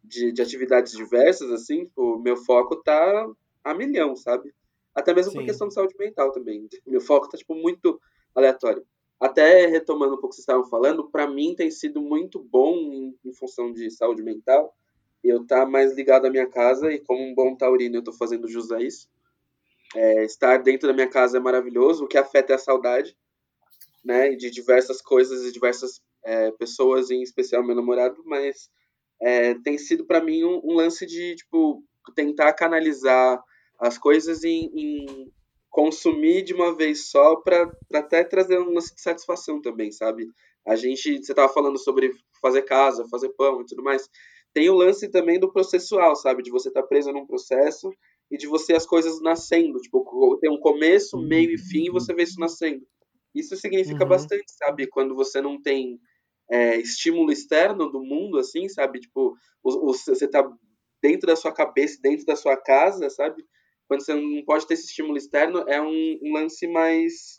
de, de atividades diversas, assim, o meu foco tá a milhão, sabe? Até mesmo Sim. por questão de saúde mental também. [LAUGHS] Meu foco tá, tipo, muito aleatório. Até retomando um pouco o que vocês estavam falando, para mim tem sido muito bom em, em função de saúde mental, eu estar tá mais ligado à minha casa e como um bom taurino eu estou fazendo jus a isso. É, estar dentro da minha casa é maravilhoso, o que afeta é a saudade, né, de diversas coisas e diversas é, pessoas, em especial meu namorado, mas é, tem sido para mim um, um, lance de, tipo, tentar canalizar as coisas em, em consumir de uma vez só para até trazer uma satisfação também, sabe? A gente, você estava falando sobre fazer casa, fazer pão e tudo mais tem o lance também do processual, sabe? De você estar tá preso num processo e de você as coisas nascendo. Tipo, tem um começo, meio e fim e você vê isso nascendo. Isso significa uhum. bastante, sabe? Quando você não tem é, estímulo externo do mundo, assim, sabe? Tipo, o, o, você tá dentro da sua cabeça, dentro da sua casa, sabe? Quando você não pode ter esse estímulo externo, é um, um lance mais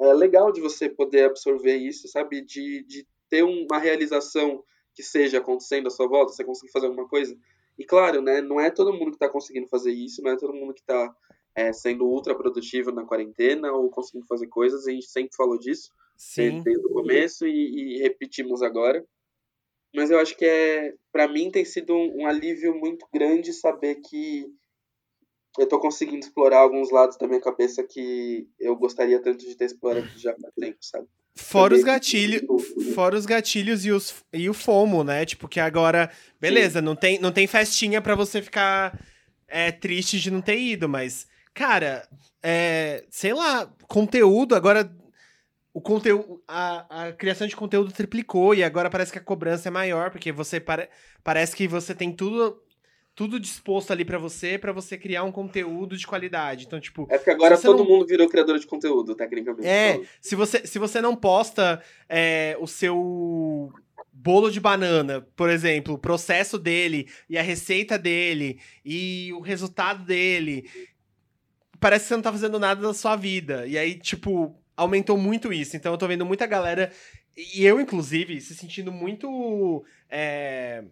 é, legal de você poder absorver isso, sabe? De, de ter uma realização que seja acontecendo à sua volta, você conseguir fazer alguma coisa. E claro, né, não é todo mundo que está conseguindo fazer isso, não é todo mundo que está é, sendo ultra produtivo na quarentena ou conseguindo fazer coisas, a gente sempre falou disso Sim. desde o começo e, e, repetimos agora. Mas eu acho que é, para mim tem sido um, um, alívio muito grande saber que eu estou conseguindo explorar alguns lados da minha cabeça que eu gostaria tanto de ter explorado já há tempo, sabe? Fora os gatilhos, fora os gatilhos e, os, e o FOMO, né? Tipo, que agora, beleza, não tem, não tem festinha para você ficar é, triste de não ter ido, mas, cara, é, sei lá, conteúdo, agora o conteúdo, a, a criação de conteúdo triplicou e agora parece que a cobrança é maior, porque você pare, parece que você tem tudo tudo disposto ali para você, para você criar um conteúdo de qualidade. Então, tipo. É porque agora todo não... mundo virou criador de conteúdo, tecnicamente. É, se você, se você não posta é, o seu bolo de banana, por exemplo, o processo dele e a receita dele e o resultado dele, parece que você não tá fazendo nada da sua vida. E aí, tipo, aumentou muito isso. Então eu tô vendo muita galera, e eu, inclusive, se sentindo muito. É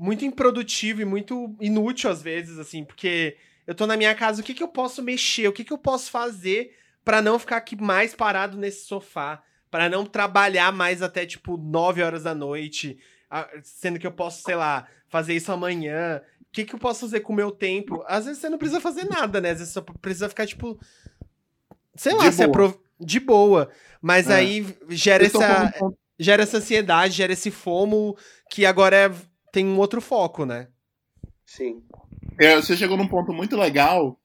muito improdutivo e muito inútil às vezes, assim, porque eu tô na minha casa, o que que eu posso mexer? O que que eu posso fazer para não ficar aqui mais parado nesse sofá? para não trabalhar mais até, tipo, 9 horas da noite, sendo que eu posso, sei lá, fazer isso amanhã. O que que eu posso fazer com o meu tempo? Às vezes você não precisa fazer nada, né? Às vezes você precisa ficar, tipo, sei lá, de boa. De boa. Mas é. aí gera essa, gera essa ansiedade, gera esse fomo que agora é tem um outro foco, né? Sim. É, você chegou num ponto muito legal,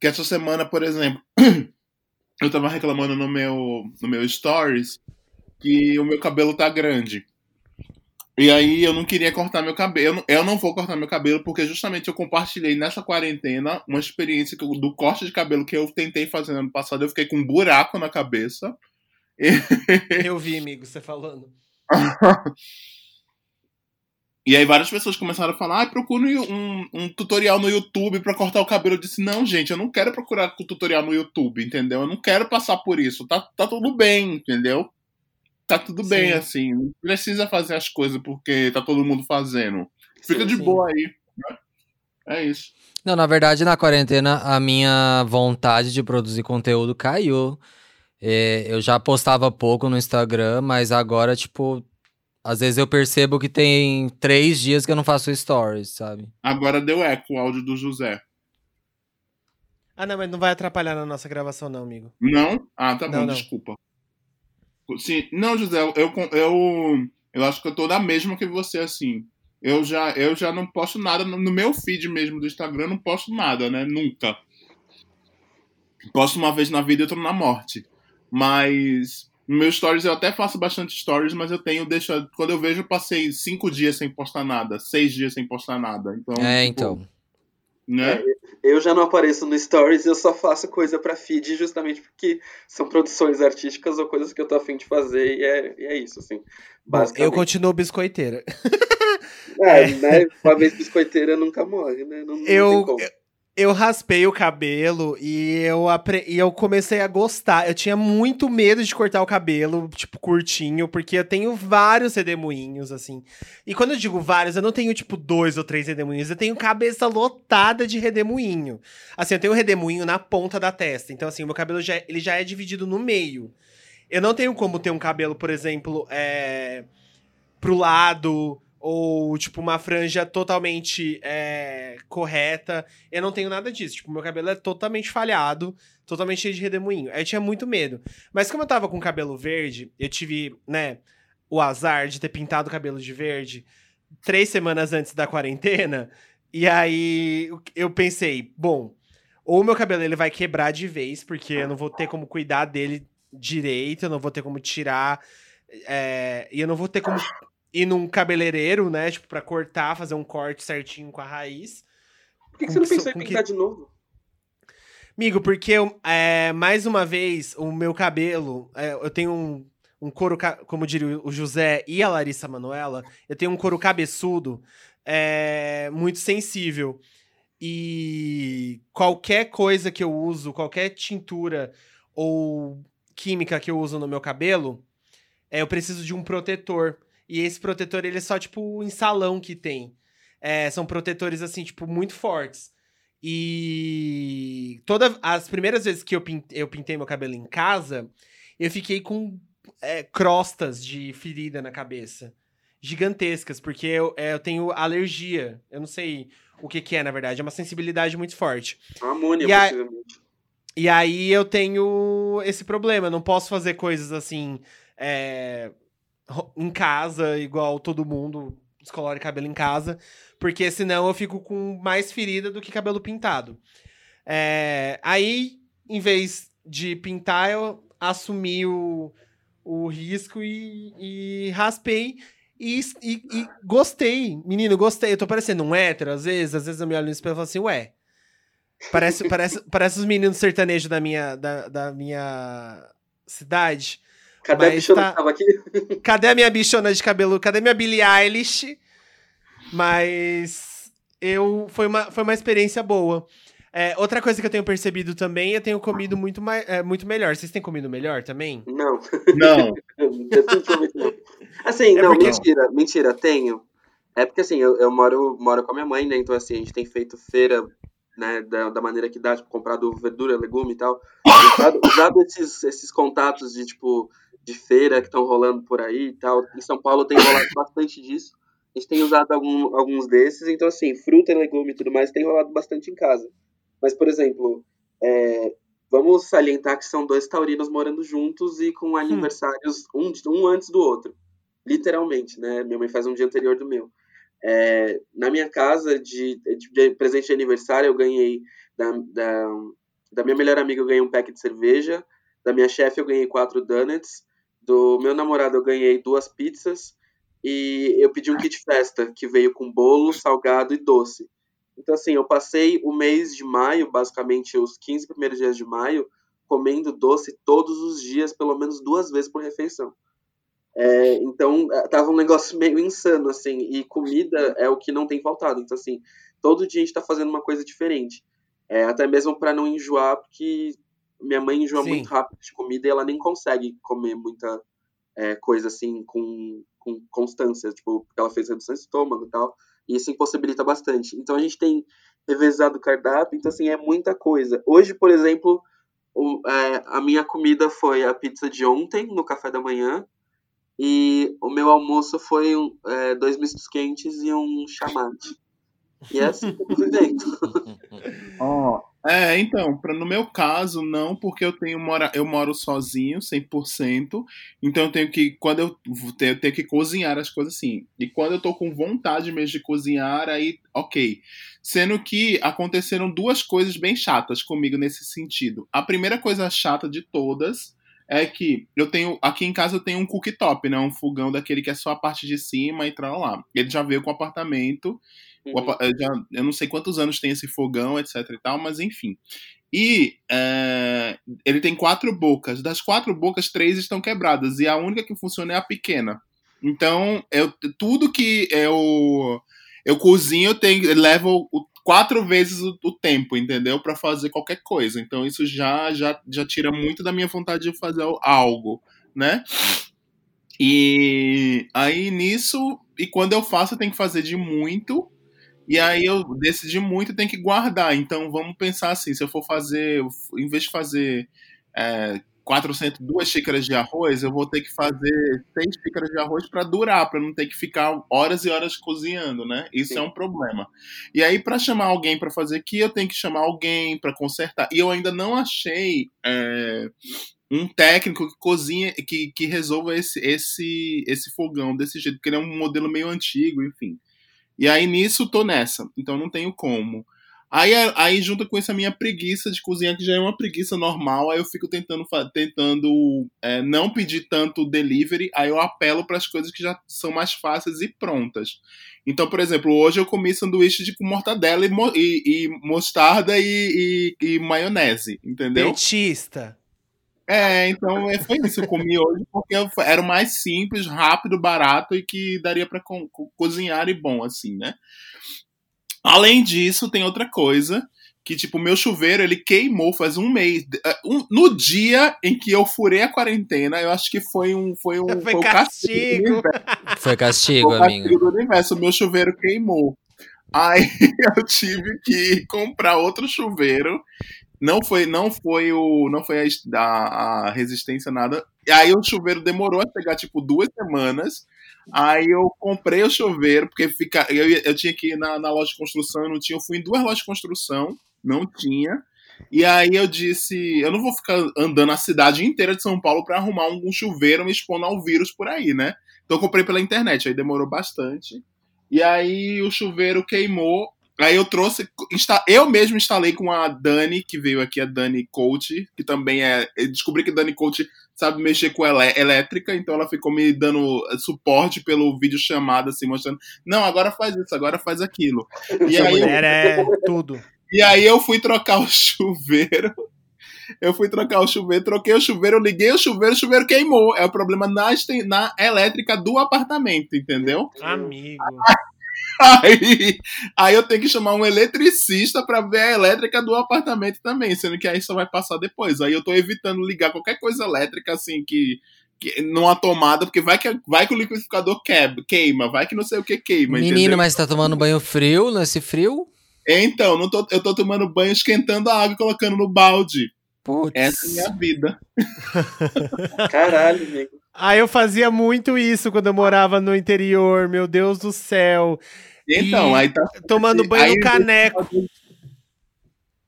que essa semana, por exemplo, [CLEARS THROAT] eu tava reclamando no meu, no meu stories que o meu cabelo tá grande. E aí eu não queria cortar meu cabelo. Eu não vou cortar meu cabelo porque justamente eu compartilhei nessa quarentena uma experiência do corte de cabelo que eu tentei fazer no ano passado. Eu fiquei com um buraco na cabeça. Eu vi, amigo, você falando. [LAUGHS] E aí várias pessoas começaram a falar, ah, procure um, um tutorial no YouTube para cortar o cabelo. Eu disse, não, gente, eu não quero procurar tutorial no YouTube, entendeu? Eu não quero passar por isso. Tá, tá tudo bem, entendeu? Tá tudo sim. bem, assim. Não precisa fazer as coisas porque tá todo mundo fazendo. Fica sim, de sim. boa aí. Né? É isso. Não, na verdade, na quarentena, a minha vontade de produzir conteúdo caiu. É, eu já postava pouco no Instagram, mas agora, tipo, às vezes eu percebo que tem três dias que eu não faço stories, sabe? Agora deu eco o áudio do José. Ah, não, mas não vai atrapalhar na nossa gravação, não, amigo. Não? Ah, tá não, bom, não. desculpa. Sim, não, José, eu, eu, eu acho que eu tô da mesma que você, assim. Eu já, eu já não posto nada no meu feed mesmo do Instagram, não posto nada, né? Nunca. Posto uma vez na vida e outro na morte. Mas no meu stories eu até faço bastante stories, mas eu tenho deixa quando eu vejo eu passei cinco dias sem postar nada, seis dias sem postar nada. Então, É, tipo, então. né? Eu já não apareço no Stories, eu só faço coisa pra feed justamente porque são produções artísticas ou coisas que eu tô afim de fazer e é, e é isso, assim. Bom, eu Basicamente. continuo biscoiteira. É, né? Uma vez biscoiteira nunca morre, né? Não, não Eu- tem como. Eu raspei o cabelo e eu, apre... e eu comecei a gostar. Eu tinha muito medo de cortar o cabelo, tipo, curtinho, porque eu tenho vários redemoinhos, assim. E quando eu digo vários, eu não tenho, tipo, dois ou três redemoinhos. Eu tenho cabeça lotada de redemoinho. Assim, eu tenho redemoinho na ponta da testa. Então, assim, o meu cabelo já, ele já é dividido no meio. Eu não tenho como ter um cabelo, por exemplo, é... pro lado ou, tipo, uma franja totalmente é, correta. Eu não tenho nada disso. Tipo, meu cabelo é totalmente falhado, totalmente cheio de redemoinho. Aí eu tinha muito medo. Mas como eu tava com cabelo verde, eu tive, né, o azar de ter pintado o cabelo de verde três semanas antes da quarentena. E aí eu pensei, bom, ou meu cabelo ele vai quebrar de vez, porque eu não vou ter como cuidar dele direito, eu não vou ter como tirar. é, e eu não vou ter como ir num cabeleireiro, né? Tipo, pra cortar, fazer um corte certinho com a raiz. Por que, que você não pensou em que- pintar de novo? Amigo, porque eu, é, mais uma vez, o meu cabelo, é, eu tenho um, um couro, como diria o José e a Larissa Manuela, eu tenho um couro cabeçudo é, muito sensível. E qualquer coisa que eu uso, qualquer tintura ou química que eu uso no meu cabelo, é, eu preciso de um protetor. E esse protetor, ele é só, tipo, em salão que tem. É, são protetores, assim, tipo, muito fortes. E todas as primeiras vezes que eu, pin- eu pintei meu cabelo em casa, eu fiquei com é, crostas de ferida na cabeça. Gigantescas, porque eu, é, eu tenho alergia. Eu não sei o que, que é, na verdade. É uma sensibilidade muito forte. Amônia, E a-. E aí eu tenho esse problema. Eu não posso fazer coisas assim é, em casa, igual todo mundo descolore cabelo em casa, porque senão eu fico com mais ferida do que cabelo pintado. É, aí, em vez de pintar, eu assumi o, o risco e, e raspei. E, e- e gostei, menino, gostei. Eu tô parecendo um hétero, às vezes, às vezes eu me olho no espelho e falo assim, ué. Parece, parece, parece os meninos sertanejos da minha, da, da minha cidade. Cadê a mas bichona tá- que tava aqui? [LAUGHS] Cadê a minha bichona de cabelo? Cadê minha Billie Eilish? Mas eu foi uma, foi uma experiência boa. É, outra coisa que eu tenho percebido também, eu tenho comido muito, mai, é, muito melhor. Vocês têm comido melhor também? Não, Não. [LAUGHS] definitivamente não. Assim, É não, porque- mentira, mentira, tenho. É porque assim, eu, eu moro, moro com a minha mãe, né? Então assim, a gente tem feito feira, né, da, da maneira que dá, tipo, comprado verdura, legume e tal. Usado, usado esses, esses contatos de, tipo, de feira que estão rolando por aí e tal. Em São Paulo tem rolado bastante disso. A gente tem usado algum, alguns desses, então assim, fruta, legume e tudo mais tem rolado bastante em casa. Mas, por exemplo, é, vamos salientar que são dois taurinos morando juntos e com aniversários um, um antes do outro. Literalmente, né? Minha mãe faz um dia anterior do meu. É, na minha casa, de, de presente de aniversário, eu ganhei da, da, da minha melhor amiga, eu ganhei um pack de cerveja. Da minha chefe, eu ganhei quatro donuts. Do meu namorado, eu ganhei duas pizzas. E eu pedi um kit festa, que veio com bolo, salgado e doce. Então, assim, eu passei o mês de maio, basicamente os 15 primeiros dias de maio, comendo doce todos os dias, pelo menos duas vezes por refeição. É, então, eh, tava um negócio meio insano, assim, e comida é o que não tem faltado. Então, assim, todo dia a gente tá fazendo uma coisa diferente. É, até mesmo para não enjoar, porque minha mãe enjoa Sim. muito rápido de comida e ela nem consegue comer muita é, coisa assim com, com constância, tipo, porque ela fez redução de estômago e tal, e isso impossibilita bastante. Então a gente tem revezado o cardápio, então assim, é muita coisa. Hoje, por exemplo, o- é, a minha comida foi a pizza de ontem, no café da manhã, e o meu almoço foi um, é, dois mistos quentes e um chamate. E é assim que eu tô vivendo. [LAUGHS] É, então, pra, no meu caso, não, porque eu tenho mora, eu moro sozinho, 100%, então eu tenho que, quando eu, eu tenho que cozinhar as coisas assim, e quando eu tô com vontade mesmo de cozinhar, aí, ok. Sendo que aconteceram duas coisas bem chatas comigo nesse sentido. A primeira coisa chata de todas é que eu tenho, aqui em casa eu tenho um cooktop, né, um fogão daquele que é só a parte de cima e tal lá. Ele já veio com o apartamento, Uhum. Eu, já, eu não sei quantos anos tem esse fogão, etc e tal, mas enfim. E é, ele tem quatro bocas. Das quatro bocas, três estão quebradas. E a única que funciona é a pequena. Então, eu, tudo que eu, eu cozinho tem, levo o, quatro vezes o, o tempo, entendeu? para fazer qualquer coisa. Então, isso já, já, já tira muito da minha vontade de fazer algo, né? E aí nisso, e quando eu faço, eu tenho que fazer de muito e aí eu decidi muito, tem que guardar. Então vamos pensar assim, se eu for fazer, em vez de fazer é, 400, duas xícaras de arroz, eu vou ter que fazer seis xícaras de arroz para durar, para não ter que ficar horas e horas cozinhando, né? Isso Sim. é um problema. E aí para chamar alguém para fazer aqui, eu tenho que chamar alguém para consertar. E eu ainda não achei é, um técnico que cozinha, que, que resolva esse, esse, esse fogão desse jeito, porque ele é um modelo meio antigo, enfim. E aí nisso tô nessa, então não tenho como. Aí, aí junto com essa minha preguiça de cozinhar, que já é uma preguiça normal, aí eu fico tentando, tentando é, não pedir tanto delivery, aí eu apelo para as coisas que já são mais fáceis e prontas. Então, por exemplo, hoje eu comi sanduíche de com mortadela e, e, e mostarda e, e, maionese, entendeu? Dentista. É, então é, foi isso. Eu comi hoje porque era o mais simples, rápido, barato e que daria para co cozinhar e bom, assim, né? Além disso, tem outra coisa que, tipo, meu chuveiro, ele queimou faz um mês. É, um, no dia em que eu furei a quarentena, eu acho que foi um... Foi, um, [LAUGHS] foi, foi castigo. Foi castigo, foi amigo. castigo do universo. O meu chuveiro queimou. Aí [LAUGHS] eu tive que comprar outro chuveiro não foi, não foi o, não foi a, a, a, resistência nada. E aí o chuveiro demorou a chegar tipo duas semanas. Aí eu comprei o chuveiro porque fica, eu, eu tinha que ir na, na loja de construção, eu não tinha. Eu fui em duas lojas de construção, não tinha. E aí eu disse, eu não vou ficar andando a cidade inteira de São Paulo para arrumar um, chuveiro me expondo ao vírus por aí, né? Então eu comprei pela internet, aí demorou bastante. E aí o chuveiro queimou Aí eu trouxe, eu mesmo instalei com a Dani, que veio aqui, a Dani Coach, que também é. descobri que Dani Coach sabe mexer com ela elétrica, então ela ficou me dando suporte pelo vídeo chamada, assim, mostrando, não, agora faz isso, agora faz aquilo. [LAUGHS] E Essa aí mulher eu... é tudo. E aí eu fui trocar o chuveiro. [LAUGHS] Eu fui trocar o chuveiro, troquei o chuveiro, liguei o chuveiro, o chuveiro queimou. É o problema na, na elétrica do apartamento, entendeu? Amigo. Aí, aí eu tenho que chamar um eletricista para ver a elétrica do apartamento também, sendo que aí só vai passar depois. Aí eu tô evitando ligar qualquer coisa elétrica assim que, que numa tomada, porque vai que, vai que o liquidificador quebra, queima, vai que não sei o que queima. Menino, entendeu? mas tá tomando banho frio nesse frio? Então, não tô, eu tô tomando banho esquentando a água e colocando no balde. Putz. Essa é a minha vida. [LAUGHS] Caralho, amigo. Ah, eu fazia muito isso quando eu morava no interior, meu Deus do céu. Então, aí tá. Tomando banho aí, no caneco.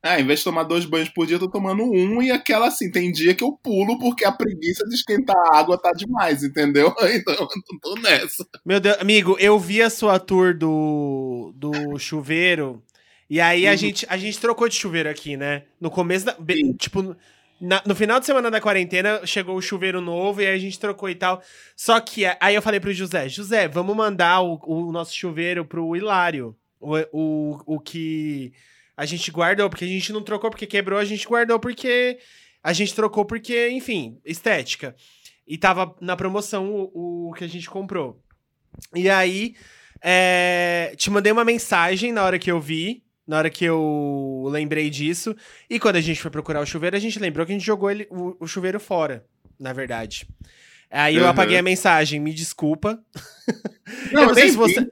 Ah, em vez de tomar dois banhos por dia, eu tô tomando um e aquela assim, tem dia que eu pulo porque a preguiça de esquentar a água tá demais, entendeu? [LAUGHS] Então eu tô nessa. Meu Deus, amigo, eu vi a sua tour do, do chuveiro e aí uhum. a, gente, a gente trocou de chuveiro aqui, né? No começo da. Sim. Tipo, na, no final de semana da quarentena, chegou o chuveiro novo e aí a gente trocou e tal. Só que aí eu falei pro José, José, vamos mandar o, o nosso chuveiro pro Hilário. O, o, o que a gente guardou, porque a gente não trocou porque quebrou, a gente guardou porque a gente trocou porque, enfim, estética. E tava na promoção o, o que a gente comprou. E aí, é, te mandei uma mensagem na hora que eu vi na hora que eu lembrei disso. E quando a gente foi procurar o chuveiro, a gente lembrou que a gente jogou ele, o, o chuveiro fora, na verdade. Aí eu uhum. apaguei a mensagem, me desculpa. Não, eu não sei se você.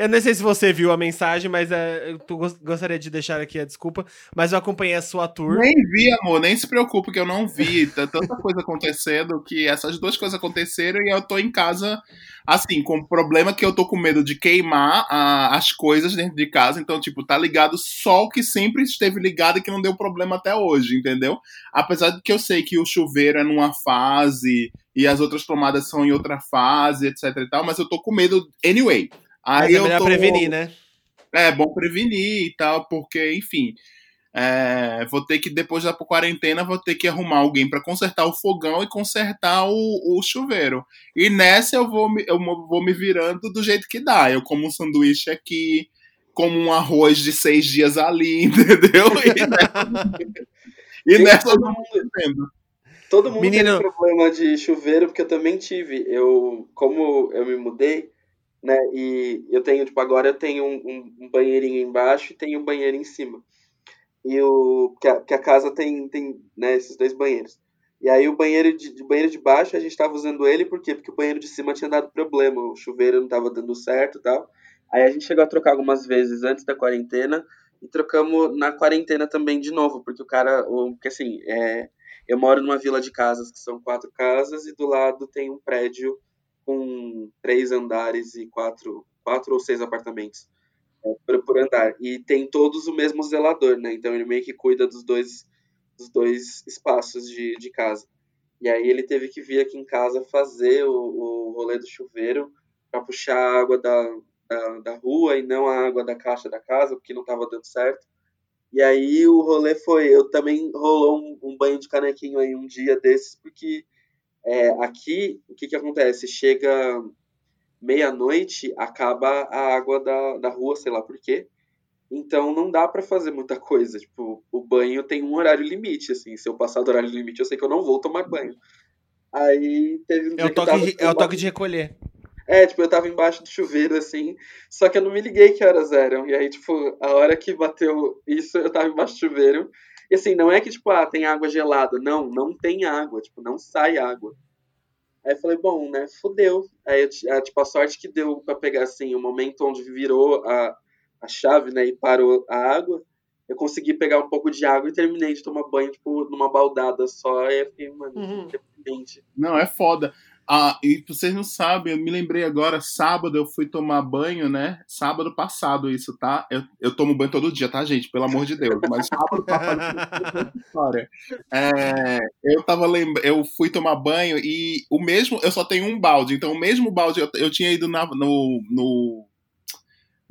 Eu não sei se você viu a mensagem, mas é, eu gostaria de deixar aqui a desculpa. Mas eu acompanhei a sua tour. Nem vi, amor, nem se preocupe que eu não vi. Tá tanta coisa acontecendo que essas duas coisas aconteceram e eu tô em casa, assim, com o problema que eu tô com medo de queimar ah, as coisas dentro de casa. Então, tipo, tá ligado só o que sempre esteve ligado e que não deu problema até hoje, entendeu? Apesar de que eu sei que o chuveiro é numa fase e as outras tomadas são em outra fase, etc e tal, mas eu tô com medo anyway. Mas Aí é eu melhor tô... prevenir, né? É bom prevenir e tal, porque, enfim, é, vou ter que, depois da quarentena, vou ter que arrumar alguém para consertar o fogão e consertar o, o chuveiro. E nessa eu vou, me- eu vou me virando do jeito que dá. Eu como um sanduíche aqui, como um arroz de seis dias ali, [LAUGHS] entendeu? E [LAUGHS] nessa, e nessa todo não mundo- tô entendendo. Todo mundo Menino- tem problema de chuveiro, porque eu também tive. Eu, como eu me mudei, né? E eu tenho, tipo, agora eu tenho um, um- um banheirinho embaixo e tenho um banheiro em cima. E o que a, que a casa tem, tem, né, esses dois banheiros. E aí o banheiro de, de banheiro de baixo a gente tava usando ele por quê? Porque o banheiro de cima tinha dado problema, o chuveiro não tava dando certo e tal. Aí a gente chegou a trocar algumas vezes antes da quarentena e trocamos na quarentena também de novo, porque o cara, o, porque assim, é, eu moro numa vila de casas que são quatro casas e do lado tem um prédio com três andares e quatro, quatro ou seis apartamentos é, por, por andar. E tem todos o mesmo zelador, né? Então ele meio que cuida dos dois, dos dois espaços de, de casa. E aí ele teve que vir aqui em casa fazer o, o rolê do chuveiro para puxar a água da, da, da rua e não a água da caixa da casa, porque não estava dando certo. E aí o rolê foi, eu também rolou um, um banho de canequinho aí um dia desses, porque é, aqui o que que acontece? Chega meia-noite, acaba a água da, da rua, sei lá por quê. Então não dá pra fazer muita coisa. Tipo, o banho tem um horário limite, assim. Se eu passar do horário limite, eu sei que eu não vou tomar banho. Aí teve um É o toque, de, é o toque de recolher. é, tipo, eu tava embaixo do chuveiro, assim, só que eu não me liguei que horas eram. E aí, tipo, a hora que bateu isso, eu tava embaixo do chuveiro. E assim, não é que, tipo, ah, tem água gelada. Não, não tem água, tipo, não sai água. Aí eu falei, bom, né, fudeu. Aí, ah, tipo, a sorte que deu pra pegar, assim, o momento onde virou a, a chave, né, e parou a água, eu consegui pegar um pouco de água e terminei de tomar banho, tipo, numa baldada só. Aí eu fiquei, mano, Uhum. independente. Não, é foda. Ah, e vocês não sabem, eu me lembrei agora, sábado eu fui tomar banho, né? Sábado passado isso, tá? Eu, eu tomo banho todo dia, tá, gente? Pelo amor de Deus. Mas sábado passado. É, eu tava lembrando, eu fui tomar banho e o mesmo, eu só tenho um balde, então o mesmo balde eu, eu tinha ido na, no, no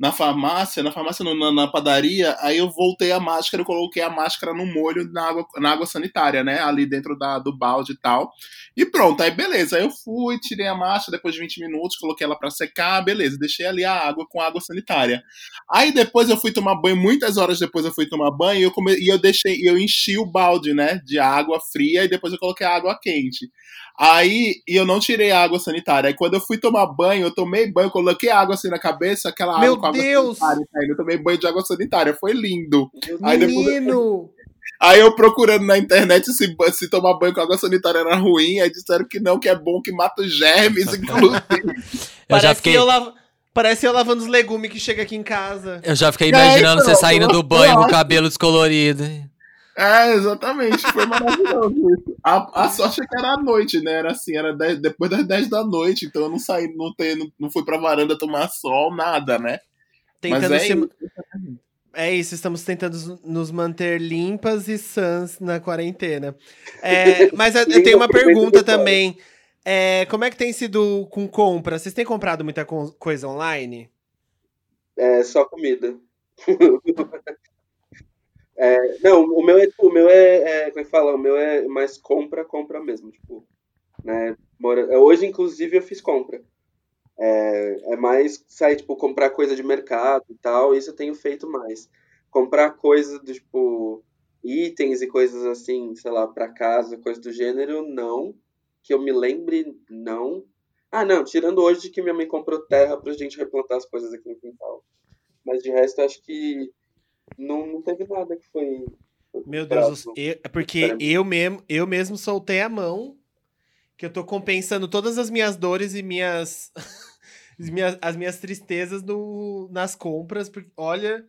na farmácia, na farmácia não, na, na padaria, aí eu voltei a máscara, eu coloquei a máscara no molho na água, na água sanitária, né? Ali dentro da, do balde e tal. E pronto, aí beleza. Aí eu fui, tirei a máscara depois de 20 minutos, coloquei ela pra secar, beleza. Deixei ali a água com água sanitária. Aí depois eu fui tomar banho, muitas horas depois eu fui tomar banho e eu, come... e eu deixei, eu enchi o balde, né? De água fria e depois eu coloquei a água quente. Aí, e eu não tirei a água sanitária. Aí quando eu fui tomar banho, eu tomei banho, coloquei água assim na cabeça, aquela Meu água com água Deus! sanitária. caindo. Eu tomei banho de água sanitária, foi lindo. Aí depois- Menino! [LAUGHS] Aí eu procurando na internet se, se tomar banho com água sanitária era ruim, aí disseram que não, que é bom, que mata os germes, [LAUGHS] inclusive. Eu já Parece, fiquei. eu lav... Parece eu lavando os legumes que chega aqui em casa. Eu já fiquei É, imaginando então, você saindo do banho eu com o cabelo descolorido. É, exatamente, foi maravilhoso isso. A, a sorte é que era à noite, né? Era assim, era 10 depois das 10 da noite, então eu não saí, não, te, não, não fui pra varanda tomar sol, nada, né? Tentando Mas é se... isso. É isso, estamos tentando nos manter limpas e sãs na quarentena. É, [LAUGHS] mas eu- eu tenho uma pergunta também. É, como é que tem sido com compra? Vocês têm comprado muita co- coisa online? É só comida. [LAUGHS] É, não, o meu é, o meu é, é, como é que fala? O meu é mais compra, compra mesmo, tipo, né? Mora- Hoje, inclusive, eu fiz compra. É, é mais sair, tipo, comprar coisa de mercado e tal, isso eu tenho feito mais. Comprar coisa do, tipo, itens e coisas assim, sei lá, pra casa, coisa do gênero, não. Que eu me lembre, não. Ah, não, tirando hoje de que minha mãe comprou terra pra gente replantar as coisas aqui no quintal. Mas de resto, acho que não, não teve nada que foi. Meu. Deus, eu- é porque eu mesmo, eu mesmo soltei a mão, que eu tô compensando todas as minhas dores e minhas as [LAUGHS] minhas, as minhas tristezas no, nas compras, porque, olha,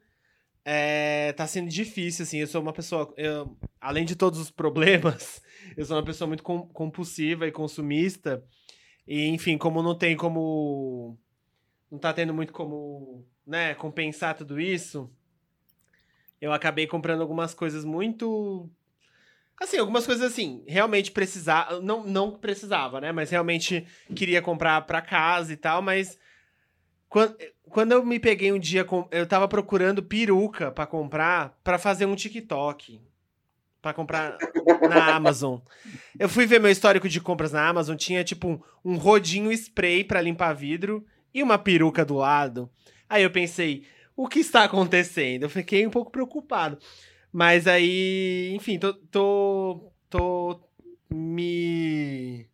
é, tá sendo difícil, assim, eu sou uma pessoa, eu, além de todos os problemas, [LAUGHS] eu sou uma pessoa muito com, compulsiva e consumista, e, enfim, como não tem como, não tá tendo muito como, né, compensar tudo isso, eu acabei comprando algumas coisas muito Assim, algumas coisas assim, realmente precisava, não, não precisava, né? Mas realmente queria comprar para casa e tal, mas quando, quando eu me peguei um dia, com, eu tava procurando peruca para comprar, para fazer um TikTok. para comprar na Amazon. Eu fui ver meu histórico de compras na Amazon, tinha tipo um, um rodinho spray para limpar vidro e uma peruca do lado. Aí eu pensei, o que está acontecendo? Eu fiquei um pouco preocupado. Mas aí, enfim, tô, tô, tô me.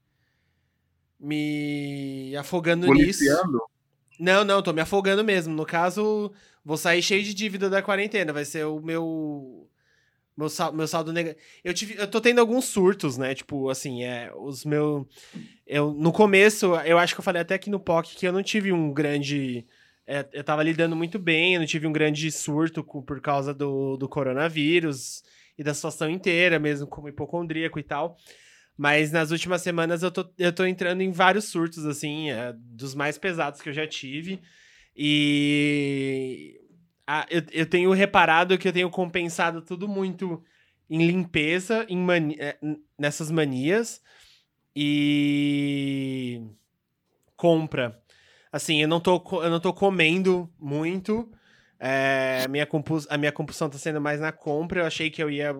me afogando Policiando? nisso. Não, não, tô me afogando mesmo. No caso, vou sair cheio de dívida da quarentena. Vai ser o meu. Meu, sal, meu saldo negativo. Eu, tive, eu tô tendo alguns surtos, né? Tipo, assim, é. Os meus. Eu, no começo, eu acho que eu falei até aqui no POC que eu não tive um grande é, eu tava lidando muito bem, eu não tive um grande surto com, por causa do, do coronavírus e da situação inteira, mesmo como hipocondríaco e tal. Mas nas últimas semanas eu tô, eu tô entrando em vários surtos, assim, é, dos mais pesados que eu já tive. E a, eu, eu tenho reparado que eu tenho compensado tudo muito em limpeza, em mani é, nessas manias. E compra. Assim, eu não tô, eu não tô comendo muito. É, a, minha compus, a minha compulsão tá sendo mais na compra. Eu achei que eu ia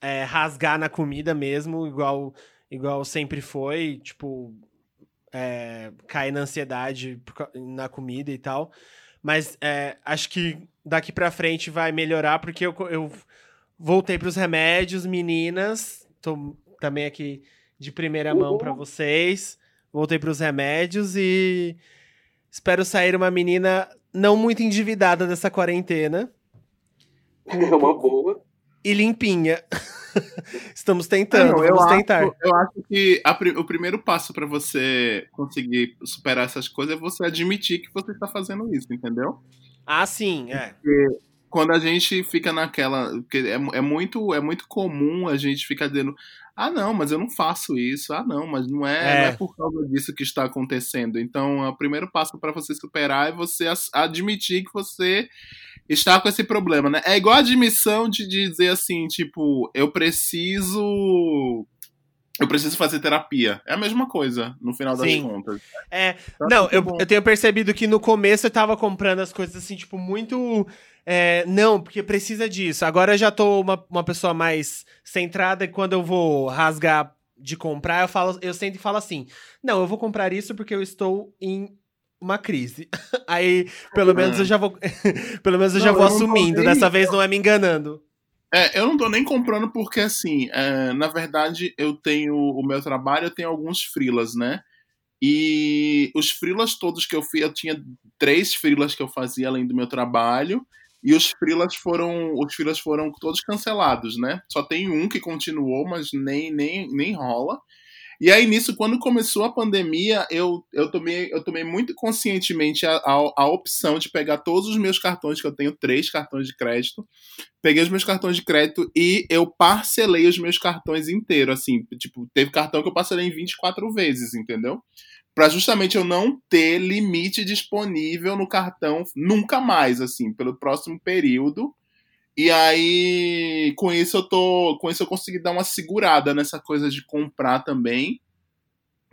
é, rasgar na comida mesmo, igual, igual sempre foi. Tipo, é, cair na ansiedade na comida e tal. Mas é, acho que daqui pra frente vai melhorar, porque eu, eu voltei pros remédios, meninas. Tô também aqui de primeira mão para vocês voltei para os remédios e espero sair uma menina não muito endividada dessa quarentena. [LAUGHS] É uma boa. E limpinha. [LAUGHS] Estamos tentando, não, vamos eu tentar. Acho, eu acho que a, o primeiro passo para você conseguir superar essas coisas é você admitir que você está fazendo isso, entendeu? Ah, sim, é. Porque quando a gente fica naquela. É, é, muito, é muito comum a gente ficar dizendo: ah, não, mas eu não faço isso. Ah, não, mas não é, é. Não é por causa disso que está acontecendo. Então, o primeiro passo para você superar é você admitir que você está com esse problema, né? É igual a admissão de dizer assim, tipo, eu preciso eu preciso fazer terapia. É a mesma coisa, no final das Sim. contas. É, tá não, eu, eu tenho percebido que no começo eu tava comprando as coisas assim, tipo, muito é, não, porque precisa disso. Agora eu já tô uma, uma pessoa mais centrada e quando eu vou rasgar de comprar, eu falo, eu sempre falo assim: não, eu vou comprar isso porque eu estou em uma crise. [LAUGHS] Aí, pelo ah. menos eu já vou. [LAUGHS] pelo menos eu não, já vou eu assumindo. Dessa vez não é me enganando. É, eu não tô nem comprando porque, assim, é, na verdade, eu tenho o meu trabalho, eu tenho alguns frilas, né? E os frilas todos que eu fiz, eu tinha três frilas que eu fazia além do meu trabalho. E os freelas foram, os freelas foram todos cancelados, né? Só tem um que continuou, mas nem, nem, nem rola. E aí, nisso, quando começou a pandemia, eu, eu, tomei, eu tomei muito conscientemente a, a, a, opção de pegar todos os meus cartões, que eu tenho três cartões de crédito, peguei os meus cartões de crédito e eu parcelei os meus cartões inteiros, assim, tipo, teve cartão que eu parcelei em 24 vezes, entendeu? Para justamente eu não ter limite disponível no cartão nunca mais, assim, pelo próximo período. E aí, com isso eu tô, com isso eu consegui dar uma segurada nessa coisa de comprar também.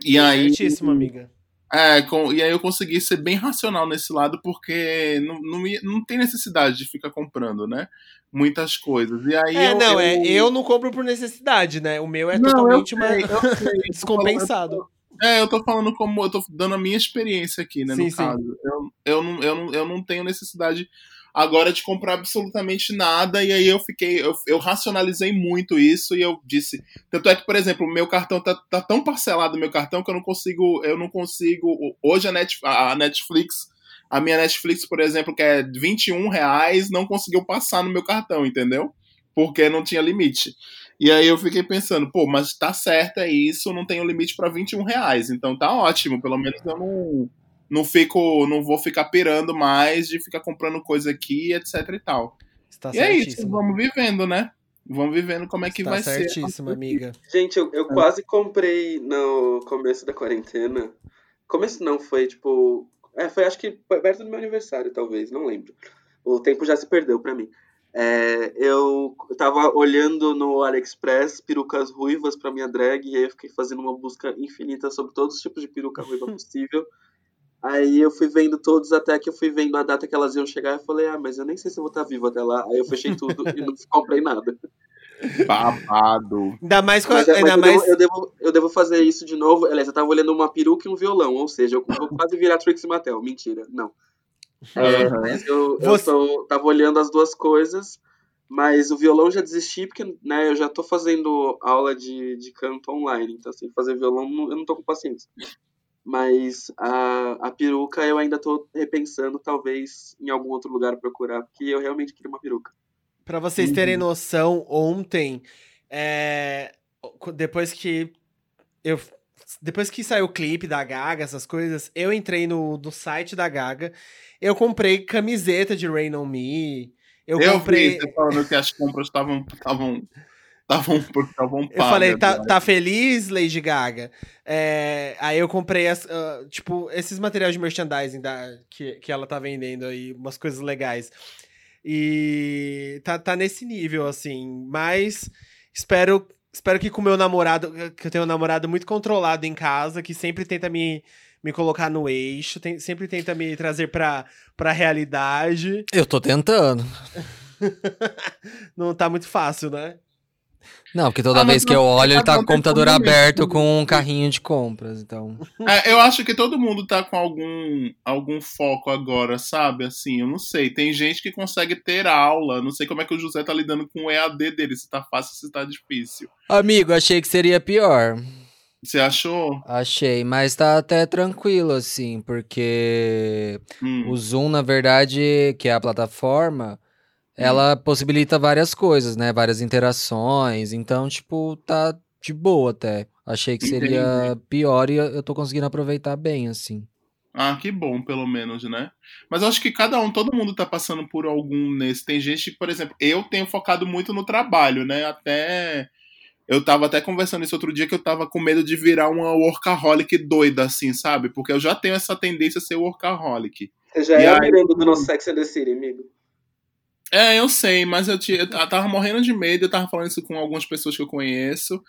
E aí, amiga. É, com, e aí eu consegui ser bem racional nesse lado, porque não, não, não tem necessidade de ficar comprando, né? Muitas coisas. E aí é, eu, não, eu... É, eu não compro por necessidade, né? O meu é não, totalmente uma... [LAUGHS] descompensado. É, eu tô falando como. Eu tô dando a minha experiência aqui, né? Sim, no sim. caso. Eu, eu, não, eu, não, eu não tenho necessidade agora de comprar absolutamente nada. E aí eu fiquei. Eu, eu racionalizei muito isso e eu disse. Tanto é que, por exemplo, o meu cartão tá, tá tão parcelado, meu cartão, que eu não consigo. Eu não consigo. Hoje a, Net, a Netflix. A minha Netflix, por exemplo, que é 21 reais, não conseguiu passar no meu cartão, entendeu? Porque não tinha limite. E aí eu fiquei pensando, pô, mas tá certo, é isso, não tem o limite para 21 reais. Então tá ótimo, pelo menos eu não, não fico, não vou ficar pirando mais de ficar comprando coisa aqui, etc e tal. Está e é isso, vamos vivendo, né? Vamos vivendo como é que Está vai ser. certíssima, amiga. Gente, eu, eu quase comprei no começo da quarentena. Começo não, foi tipo. É, foi acho que foi perto do meu aniversário, talvez, não lembro. O tempo já se perdeu pra mim. É, eu tava olhando no AliExpress perucas ruivas pra minha drag e aí eu fiquei fazendo uma busca infinita sobre todos os tipos de peruca ruiva [LAUGHS] possível. Aí eu fui vendo todos até que eu fui vendo a data que elas iam chegar e falei, ah, mas eu nem sei se eu vou estar vivo até lá. Aí eu fechei tudo e não [LAUGHS] comprei nada. Babado. Ainda mais com a, Mas, é- mas ainda eu, mais devo, eu, devo, eu devo fazer isso de novo. Aliás, eu tava olhando uma peruca e um violão, ou seja, eu vou quase virar Trixie Mattel. Mentira, não. É, mas eu, eu Você- tô- tava olhando as duas coisas, mas o violão já desisti, porque né, eu já tô fazendo aula de, de canto online, então assim, fazer violão eu não tô com paciência. Mas a, a peruca eu ainda tô repensando, talvez em algum outro lugar procurar, porque eu realmente queria uma peruca. Pra vocês Uhum. terem noção, ontem, é, depois que eu depois que saiu o clipe da Gaga, essas coisas, eu entrei no, no site da Gaga, eu comprei camiseta de Rain On Me, eu, Eu, comprei... você falando que as compras estavam estavam estavam estavam Eu pagas. falei, tá, né? tá feliz, Lady Gaga? É, aí eu comprei, as, ah, tipo, esses materiais de merchandising da, que, que ela tá vendendo aí, umas coisas legais. E tá, tá nesse nível, assim. Mas espero, espero que com o meu namorado, que eu tenho um namorado muito controlado em casa, que sempre tenta me, me colocar no eixo, tem- sempre tenta me trazer pra, pra realidade. Eu tô tentando. [LAUGHS] Não tá muito fácil, né? Não, porque toda Ah, vez que eu olho, ele tá cada com o computador aberto com um carrinho de compras, então... É, eu acho que todo mundo tá com algum, algum foco agora, sabe? Assim, eu não sei. Tem gente que consegue ter aula. Não sei como é que o José tá lidando com o EAD dele, se tá fácil, se tá difícil. Amigo, achei que seria pior. Você achou? Achei, mas tá até tranquilo, assim, porque Hum. o Zoom, na verdade, que é a plataforma, ela possibilita várias coisas, né? Várias interações. Então, tipo, tá de boa até. Achei que seria pior e eu tô conseguindo aproveitar bem, assim. Ah, que bom, pelo menos, né? Mas eu acho que cada um, todo mundo tá passando por algum nesse. Tem gente que, por exemplo, eu tenho focado muito no trabalho, né? Até. Eu tava até conversando isso outro dia que eu tava com medo de virar uma workaholic doida, assim, sabe? Porque eu já tenho essa tendência a ser workaholic. Você já E é aí- Miranda do nosso Sex and the City, amigo. É, eu sei, mas eu, tinha, eu tava morrendo de medo, eu tava falando isso com algumas pessoas que eu conheço,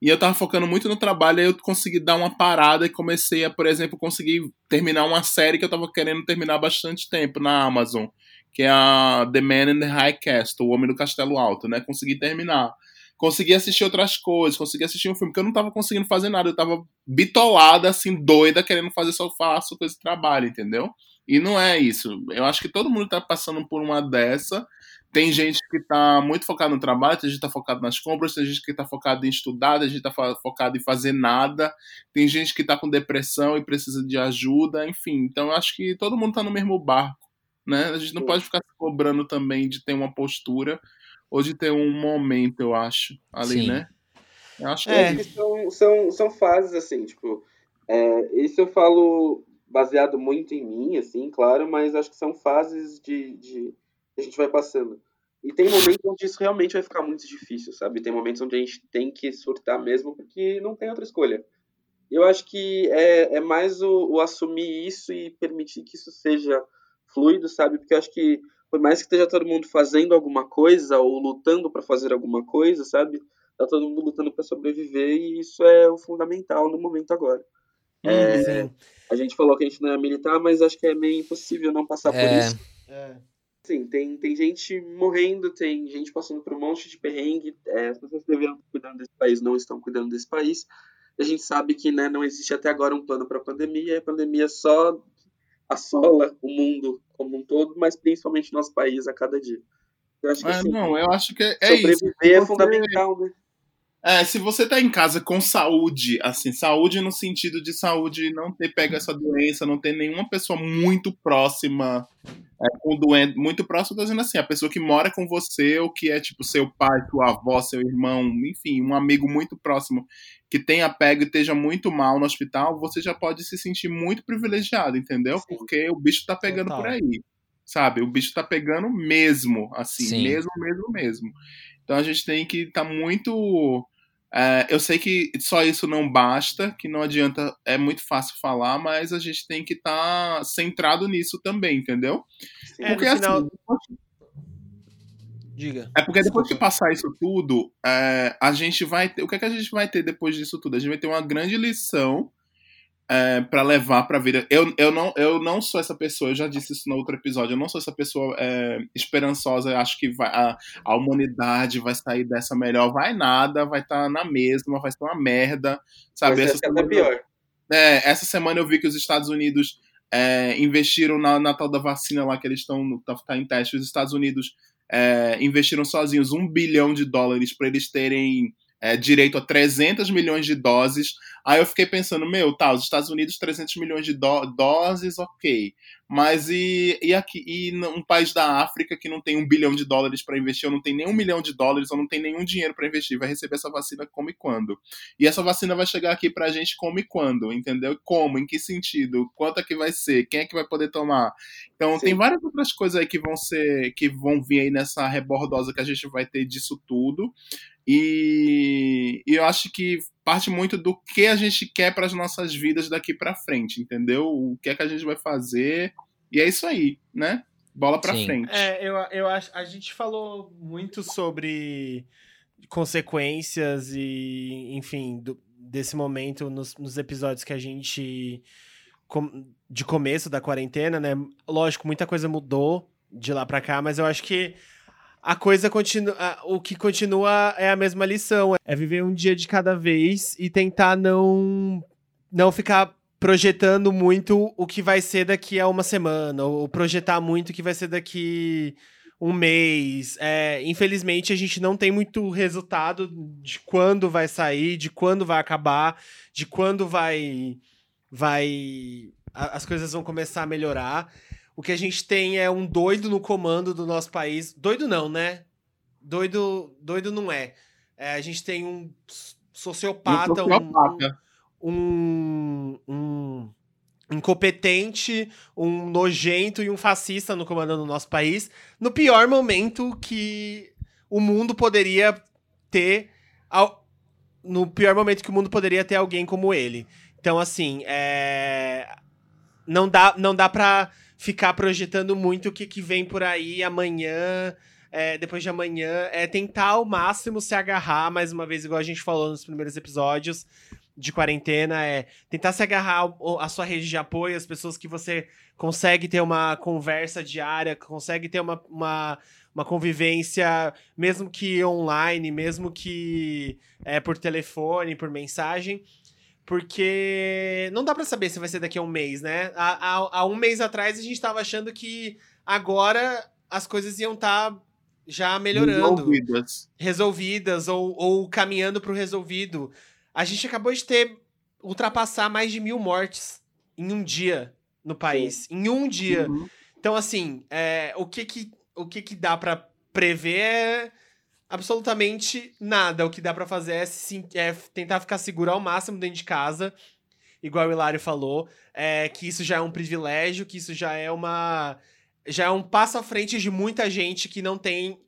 e eu tava focando muito no trabalho, aí eu consegui dar uma parada e comecei a, por exemplo, conseguir terminar uma série que eu tava querendo terminar há bastante tempo na Amazon, que é a The Man in the High Castle, O Homem do Castelo Alto, né? Consegui terminar. Consegui assistir outras coisas, consegui assistir um filme, porque eu não tava conseguindo fazer nada, eu tava bitolada, assim, doida, querendo fazer só faço coisa de trabalho, entendeu? E não é isso. Eu acho que todo mundo tá passando por uma dessa. Tem gente que tá muito focado no trabalho, tem gente que tá focado nas compras, tem gente que tá focado em estudar, tem gente que tá fo- focado em fazer nada, tem gente que tá com depressão e precisa de ajuda, enfim. Então eu acho que todo mundo tá no mesmo barco, né? A gente não Sim. pode ficar se cobrando também de ter uma postura ou de ter um momento, eu acho, ali, Sim. né? Eu acho que É. é. que são, são, são fases, assim, tipo, é, isso eu falo baseado muito em mim, assim, claro, mas acho que são fases de, de a gente vai passando. E tem momentos onde isso realmente vai ficar muito difícil, sabe? Tem momentos onde a gente tem que surtar mesmo, porque não tem outra escolha. Eu acho que é, é mais o, o assumir isso e permitir que isso seja fluido, sabe? Porque eu acho que, por mais que esteja todo mundo fazendo alguma coisa ou lutando para fazer alguma coisa, sabe? Tá todo mundo lutando para sobreviver e isso é o fundamental no momento agora. É, Sim. A gente falou que a gente não é militar, mas acho que é meio impossível não passar por É. isso. É. Sim, tem, tem gente morrendo, tem gente passando por um monte de perrengue. é, as pessoas que deveriam estar cuidando desse país não estão cuidando desse país. A gente sabe que né, não existe até agora um plano para a pandemia. E a pandemia só assola o mundo como um todo, mas principalmente nosso país a cada dia. Eu acho que É, assim, não, eu acho que é, é isso. sobreviver é fundamental, né? É, se você tá em casa com saúde, assim, saúde no sentido de saúde não ter pego essa doença, não ter nenhuma pessoa muito próxima é, com doente, muito próximo, tô dizendo assim, a pessoa que mora com você, ou que é tipo seu pai, sua avó, seu irmão, enfim, um amigo muito próximo que tenha pego e esteja muito mal no hospital, você já pode se sentir muito privilegiado, entendeu? Sim. Porque o bicho tá pegando Total. por aí, sabe? O bicho tá pegando mesmo, assim, Sim. mesmo, mesmo, mesmo. Então a gente tem que estar muito. é, eu sei que só isso não basta, que não adianta, é muito fácil falar, mas a gente tem que estar centrado nisso também, entendeu? Sim. É, Porque no final- assim, Diga. é porque depois que passar isso tudo, é, a gente vai ter. O que, é que a gente vai ter depois disso tudo? A gente vai ter uma grande lição é, para levar pra vida. Eu, eu, não, eu não sou essa pessoa, eu já disse isso no outro episódio, eu não sou essa pessoa é, esperançosa, eu acho que vai, a, a humanidade vai sair dessa melhor. Vai nada, vai estar na mesma, vai ser uma merda. Sabe? Vai Essa ser semana- pior. é, essa semana eu vi que os Estados Unidos é, investiram na, na tal da vacina lá que eles estão tá, tá em teste. Os Estados Unidos é, investiram sozinhos um bilhão de dólares para eles terem é, direito a 300 milhões de doses. Aí eu fiquei pensando, meu, tá, os Estados Unidos 300 milhões de do- doses, ok. Mas e, e aqui e um país da África que não tem um bilhão de dólares para investir, ou não tem nem um milhão de dólares, ou não tem nenhum dinheiro para investir, vai receber essa vacina como e quando? E essa vacina vai chegar aqui pra gente como e quando, entendeu? Como, em que sentido, quanto é que vai ser, quem é que vai poder tomar. Então Sim. tem várias outras coisas aí que vão ser, que vão vir aí nessa rebordosa que a gente vai ter disso tudo. E, e eu acho que parte muito do que a gente quer para as nossas vidas daqui pra frente, entendeu? O que é que a gente vai fazer. E é isso aí, né? Bola pra Sim. frente. É, eu, eu acho. A gente falou muito sobre consequências e, enfim, do- desse momento nos, nos episódios que a gente. com- de começo da quarentena, né? Lógico, muita coisa mudou de lá pra cá, mas eu acho que a coisa continua. O que continua é a mesma lição. É viver um dia de cada vez e tentar não. não ficar projetando muito o que vai ser daqui a uma semana, ou projetar muito o que vai ser daqui um mês. É, infelizmente, a gente não tem muito resultado de quando vai sair, de quando vai acabar, de quando vai. vai a- as coisas vão começar a melhorar. O que a gente tem é um doido no comando do nosso país. Doido não, né? Doido, doido não é. É, a gente tem um sociopata, Um um- sociopata. um, um incompetente, um nojento e um fascista no comandando o nosso país, no pior momento que o mundo poderia ter. al- No pior momento que o mundo poderia ter alguém como ele. Então, assim, é, não dá, não dá pra ficar projetando muito o que, que vem por aí amanhã, é, depois de amanhã. É tentar ao máximo se agarrar, mais uma vez, igual a gente falou nos primeiros episódios de quarentena, é tentar se agarrar à sua rede de apoio, as pessoas que você consegue ter uma conversa diária, consegue ter uma, uma, uma convivência, mesmo que online, mesmo que é, por telefone, por mensagem. Porque não dá pra saber se vai ser daqui a um mês, né? Há, há- há um mês atrás a gente tava achando que agora as coisas iam estar já melhorando Resolvidas. resolvidas ou, ou caminhando pro resolvido. A gente acabou de ter ultrapassar mais de mil mortes em um dia no país. Em um dia. Uhum. Então, assim, é, o, que que, o que que dá pra prever é absolutamente nada. O que dá pra fazer é, sen- é tentar ficar seguro ao máximo dentro de casa, igual o Hilário falou, é, que isso já é um privilégio, que isso já é uma... Já é um passo à frente de muita gente que não tem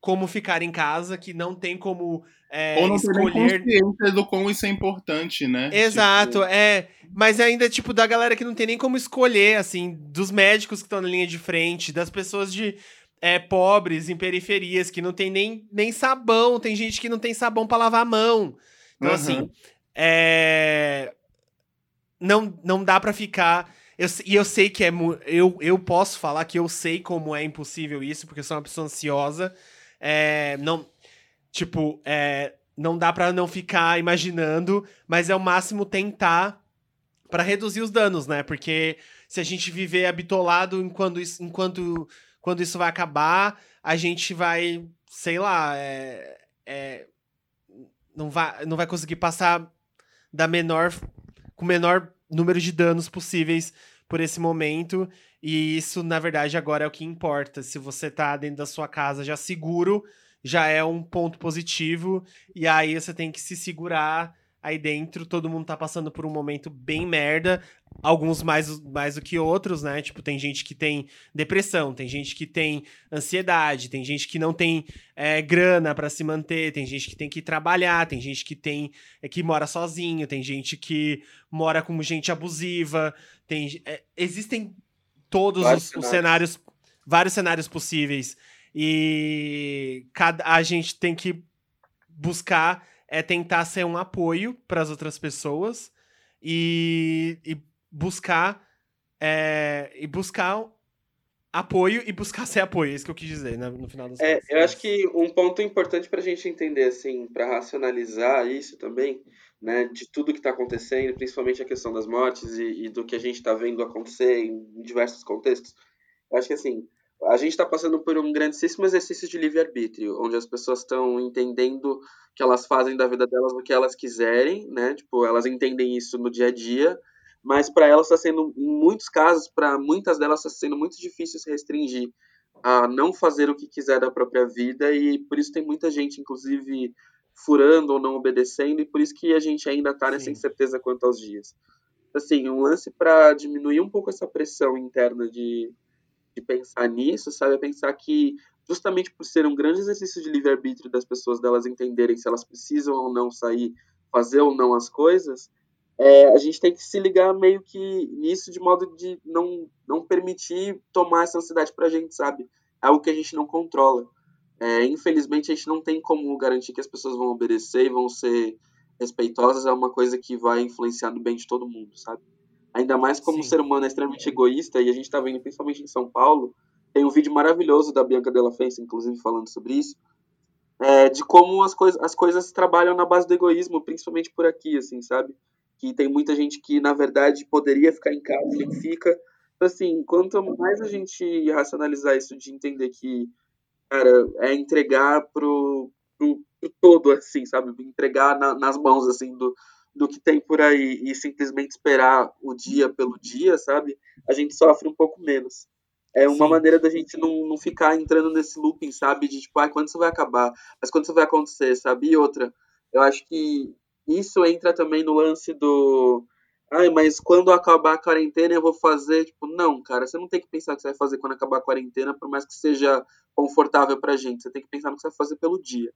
como ficar em casa, que não tem como é, Ou não tem escolher consciência do quão isso é importante, né? Exato, é. Mas ainda, tipo, da galera que não tem nem como escolher, assim, dos médicos que estão na linha de frente, das pessoas de é, pobres em periferias, que não tem nem, nem sabão, tem gente que não tem sabão pra lavar a mão. Então, Uhum. assim, é. Não, não dá pra ficar. Eu, e eu sei que é. Eu, eu posso falar que eu sei como é impossível isso, porque eu sou uma pessoa ansiosa. É, não. Tipo, é, não dá pra não ficar imaginando, mas é o máximo tentar pra reduzir os danos, né? Porque se a gente viver habitolado enquanto enquanto quando isso vai acabar, a gente vai, sei lá, é, é, não vai, não vai conseguir passar da menor com o menor número de danos possíveis por esse momento. E isso, na verdade, agora é o que importa. Se você tá dentro da sua casa já seguro, já é um ponto positivo. E aí você tem que se segurar aí dentro. Todo mundo tá passando por um momento bem merda. Alguns mais, mais do que outros, né? Tipo, tem gente que tem depressão, tem gente que tem ansiedade, tem gente que não tem é, grana para se manter, tem gente que tem que trabalhar, tem gente que tem é, que mora sozinho, tem gente que mora com gente abusiva, tem é, existem todos os, os cenários, vários cenários possíveis. E cada, a gente tem que buscar é tentar ser um apoio para as outras pessoas e, e buscar é, e buscar apoio e buscar [LAUGHS] ser apoio, é isso que eu quis dizer né, no final das é. Eu acho que um ponto importante para a gente entender, assim, para racionalizar isso também, né, de tudo que está acontecendo, principalmente a questão das mortes e, e do que a gente está vendo acontecer em diversos contextos, eu acho que, assim, a gente está passando por um grandíssimo exercício de livre-arbítrio, onde as pessoas estão entendendo que elas fazem da vida delas o que elas quiserem, né? Tipo, elas entendem isso no dia a dia, mas para elas está sendo, em muitos casos, para muitas delas está sendo muito difícil se restringir a não fazer o que quiser da própria vida e por isso tem muita gente, inclusive, furando ou não obedecendo e por isso que a gente ainda está nessa incerteza quanto aos dias. Assim, um lance para diminuir um pouco essa pressão interna de de pensar nisso, sabe? É pensar que, justamente por ser um grande exercício de livre-arbítrio das pessoas, delas entenderem se elas precisam ou não sair, fazer ou não as coisas, é, a gente tem que se ligar meio que nisso de modo de não, não permitir tomar essa ansiedade pra gente, sabe? É algo que a gente não controla. É, infelizmente, a gente não tem como garantir que as pessoas vão obedecer e vão ser respeitosas, é uma coisa que vai influenciar no bem de todo mundo, sabe? Ainda mais como Sim. o ser humano é extremamente egoísta, e a gente está vendo principalmente em São Paulo, tem um vídeo maravilhoso da Bianca Della Fence, inclusive, falando sobre isso, é, de como as, coisa, as coisas trabalham na base do egoísmo, principalmente por aqui, assim, sabe? Que tem muita gente que, na verdade, poderia ficar em casa e não fica. Então, assim, quanto mais a gente racionalizar isso de entender que, cara, é entregar pro, pro, pro todo, assim, sabe? Entregar na, nas mãos, assim, do, do que tem por aí e simplesmente esperar o dia pelo dia, sabe? A gente sofre um pouco menos. É uma Sim. maneira da gente não, não ficar entrando nesse looping, sabe? De tipo, ah, quando isso vai acabar? Mas quando isso vai acontecer, sabe? E outra, eu acho que isso entra também no lance do. Ai, mas quando acabar a quarentena eu vou fazer. Tipo, não, cara, você não tem que pensar o que você vai fazer quando acabar a quarentena, por mais que seja confortável pra gente. Você tem que pensar no que você vai fazer pelo dia.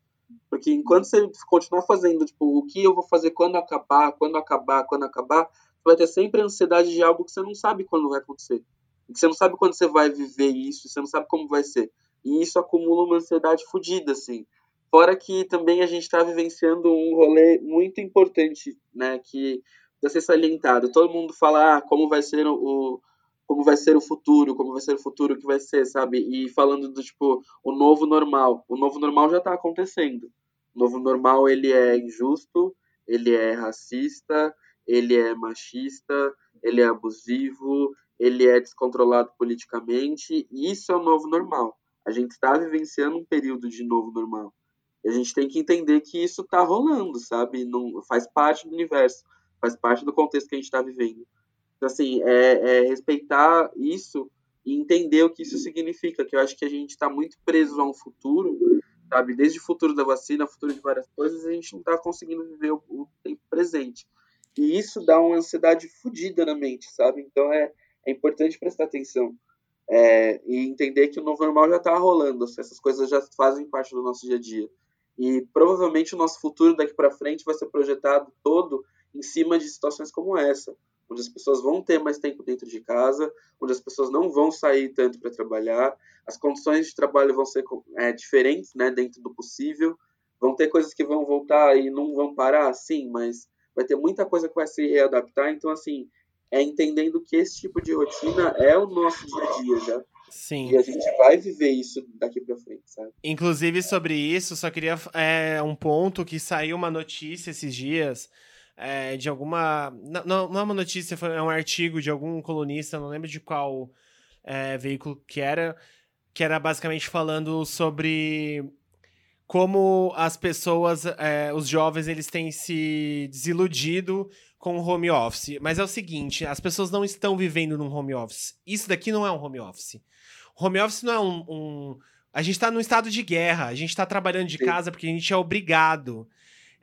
Porque enquanto você continuar fazendo, tipo, o que eu vou fazer quando acabar, quando acabar, quando acabar, você vai ter sempre a ansiedade de algo que você não sabe quando vai acontecer. Que você não sabe quando você vai viver isso, você não sabe como vai ser. E isso acumula uma ansiedade fodida, assim. Fora que também a gente está vivenciando um rolê muito importante, né? Que precisa ser salientado. Todo mundo fala ah, como vai ser o, como vai ser o futuro, como vai ser o futuro que vai ser, sabe? E falando do tipo o novo normal. O novo normal já está acontecendo. O novo normal ele é injusto, ele é racista, ele é machista, ele é abusivo, ele é descontrolado politicamente. E isso é o novo normal. A gente está vivenciando um período de novo normal. A gente tem que entender que isso está rolando, sabe? Não faz parte do universo, faz parte do contexto que a gente está vivendo. Então, assim, é, é, respeitar isso e entender o que isso significa, que eu acho que a gente está muito preso a um futuro, sabe? Desde o futuro da vacina, o futuro de várias coisas, a gente não está conseguindo viver o, o, tempo presente. E isso dá uma ansiedade fodida na mente, sabe? Então é, é importante prestar atenção é, e entender que o novo normal já está rolando, essas coisas já fazem parte do nosso dia a dia. E provavelmente o nosso futuro daqui para frente vai ser projetado todo em cima de situações como essa onde as pessoas vão ter mais tempo dentro de casa, onde as pessoas não vão sair tanto para trabalhar, as condições de trabalho vão ser é, diferentes, né, dentro do possível, vão ter coisas que vão voltar e não vão parar, sim, mas vai ter muita coisa que vai se readaptar, então, assim, é entendendo que esse tipo de rotina é o nosso dia a dia já. Sim. E a gente vai viver isso daqui para frente, sabe? Inclusive, sobre isso, só queria é, um ponto que saiu uma notícia esses dias é, de alguma. Não, não é uma notícia, foi, é um artigo de algum colunista, não lembro de qual é, veículo que era, que era basicamente falando sobre como as pessoas, é, os jovens, eles têm se desiludido com o home office. Mas é o seguinte, as pessoas não estão vivendo num home office. Isso daqui não é um home office. Home office não é um. um... A gente está num estado de guerra. A gente está trabalhando de casa porque a gente é obrigado.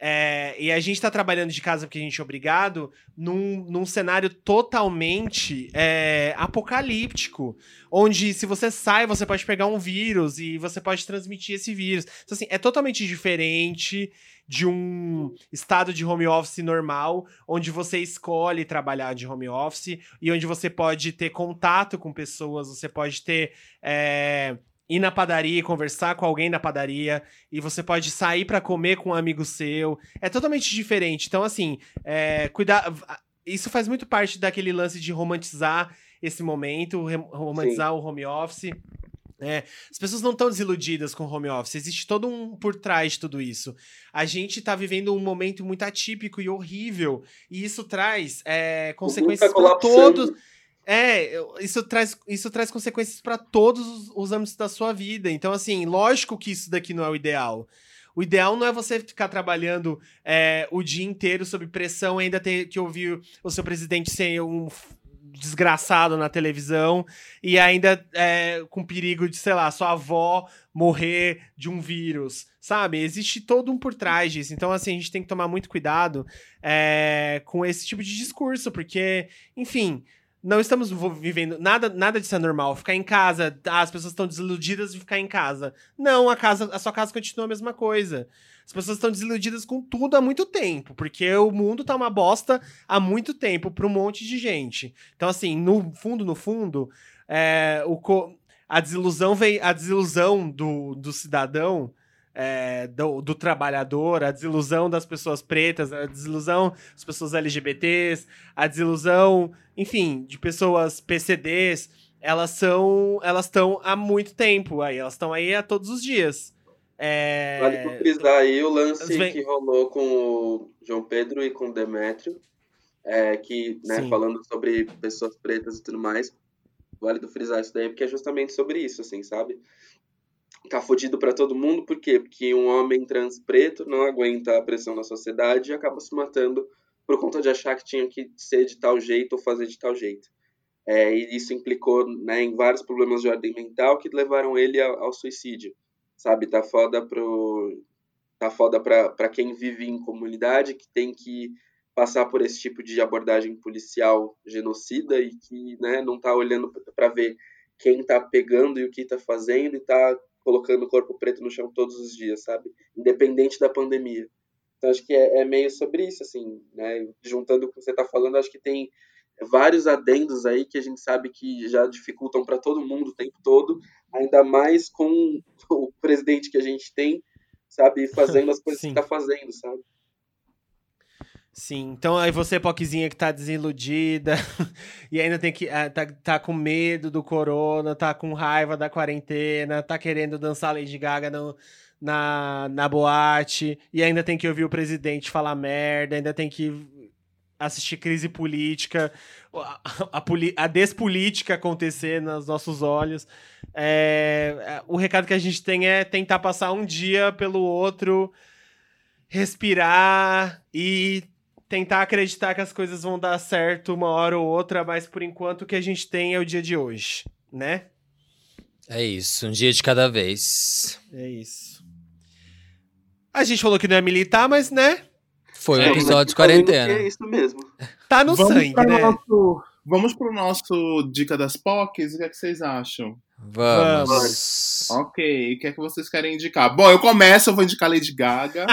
É, e a gente está trabalhando de casa porque a gente é obrigado num, num cenário totalmente é, apocalíptico. Onde, se você sai, você pode pegar um vírus e você pode transmitir esse vírus. Então, assim, é totalmente diferente de um estado de home office normal, onde você escolhe trabalhar de home office e onde você pode ter contato com pessoas, você pode ter. É, ir na padaria e conversar com alguém na padaria, e você pode sair para comer com um amigo seu. É totalmente diferente. Então, assim, é, cuidar. Isso faz muito parte daquele lance de romantizar esse momento, romantizar Sim. o home office. É, as pessoas não estão desiludidas com o home office, existe todo um por trás de tudo isso. A gente está vivendo um momento muito atípico e horrível, e isso traz é, consequências para todos. É, isso traz, isso traz consequências para todos os, os âmbitos da sua vida. Então, assim, lógico que isso daqui não é o ideal. O ideal não é você ficar trabalhando é, o dia inteiro sob pressão ainda ter que ouvir o seu presidente ser um desgraçado na televisão e ainda é, com perigo de, sei lá, sua avó morrer de um vírus, sabe? Existe todo um por trás disso. Então, assim, a gente tem que tomar muito cuidado é, com esse tipo de discurso, porque, enfim, não estamos vivendo nada nada disso é normal. Ficar em casa, ah, as pessoas estão desiludidas de ficar em casa. Não, a casa, a sua casa continua a mesma coisa. As pessoas estão desiludidas com tudo há muito tempo, porque o mundo tá uma bosta há muito tempo para um monte de gente. Então assim, no fundo, no fundo, é, o a desilusão vem a desilusão do, do cidadão é, do, do, trabalhador, a desilusão das pessoas pretas, a desilusão das pessoas LGBTs, a desilusão, enfim, de pessoas PCDs, elas são, elas estão há muito tempo aí, elas estão aí a todos os dias. É... Vale frisar aí o lance vem... que rolou com o João Pedro e com o Demétrio, é, que, né, falando sobre pessoas pretas e tudo mais, vale do frisar isso daí, porque é justamente sobre isso, assim, sabe? Tá fodido para todo mundo, por quê? Porque um homem trans preto não aguenta a pressão da sociedade e acaba se matando por conta de achar que tinha que ser de tal jeito ou fazer de tal jeito. É, e isso implicou né, em vários problemas de ordem mental que levaram ele ao, ao suicídio, sabe? Tá foda pro tá foda para quem vive em comunidade que tem que passar por esse tipo de abordagem policial genocida e que né, não tá olhando para ver quem tá pegando e o que tá fazendo e tá colocando o corpo preto no chão todos os dias, sabe? Independente da pandemia. Então acho que é, é meio sobre isso, assim, né? Juntando o que você está falando, acho que tem vários adendos aí que a gente sabe que já dificultam para todo mundo o tempo todo, ainda mais com [LAUGHS] o presidente que a gente tem, sabe, fazendo as coisas que está fazendo, sabe? Sim, então aí você, Poquezinha, que tá desiludida [LAUGHS] e ainda tem que. Ah, tá, tá com medo do corona, tá com raiva da quarentena, tá querendo dançar Lady Gaga no, na, na boate, e ainda tem que ouvir o presidente falar merda, ainda tem que assistir crise política, a, a, a despolítica acontecer nos nossos olhos. É, é, o recado que a gente tem é tentar passar um dia pelo outro, respirar e tentar acreditar que as coisas vão dar certo uma hora ou outra, mas por enquanto o que a gente tem é o dia de hoje, né? É isso, um dia de cada vez. É isso. A gente falou que não é militar, mas né? Foi um é, episódio de quarentena. É isso mesmo. Tá no vamos sangue, né? Nosso, vamos pro nosso Dica das POCs, o que, é que vocês acham? Vamos. vamos. Ok, o que é que vocês querem indicar? Bom, eu começo, eu vou indicar Lady Gaga.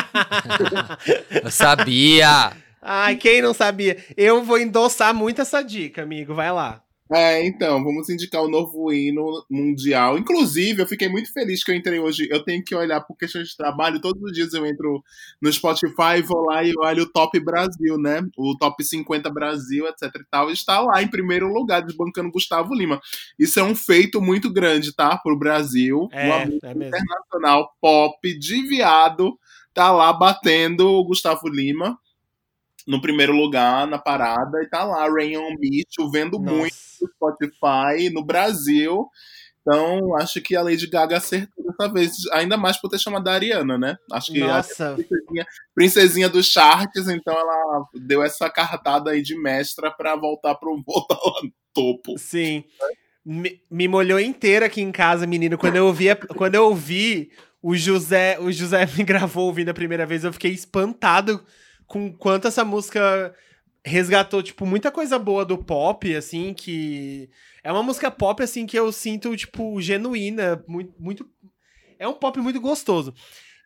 [LAUGHS] eu sabia! Ai, quem não sabia? Eu vou endossar muito essa dica, amigo. Vai lá. É, então, vamos indicar o novo hino mundial. Inclusive, eu fiquei muito feliz que eu entrei hoje. Eu tenho que olhar por questões de trabalho. Todos os dias eu entro no Spotify, vou lá e olho o Top Brasil, né? O Top 50 Brasil, etc e tal. Está lá em primeiro lugar, desbancando Gustavo Lima. Isso é um feito muito grande, tá? Pro Brasil. É, é internacional pop de viado. Tá lá batendo o Gustavo Lima no primeiro lugar na parada e tá lá, Rain on Me, chovendo Nossa. muito no Spotify, no Brasil. Então, acho que a Lady Gaga acertou dessa vez, ainda mais por ter chamado a Ariana, né? Acho que Nossa. a princesinha, princesinha dos charts, então ela deu essa cartada aí de mestra pra voltar pro [LAUGHS] voltar lá no topo. Sim. Me, me molhou inteira aqui em casa, menino. Quando eu ouvi, quando eu ouvi o José, o José [LAUGHS] me gravou ouvindo a primeira vez, eu fiquei espantado com quanto essa música resgatou, tipo, muita coisa boa do pop, assim, que é uma música pop, assim, que eu sinto, tipo, genuína, muito, muito é um pop muito gostoso.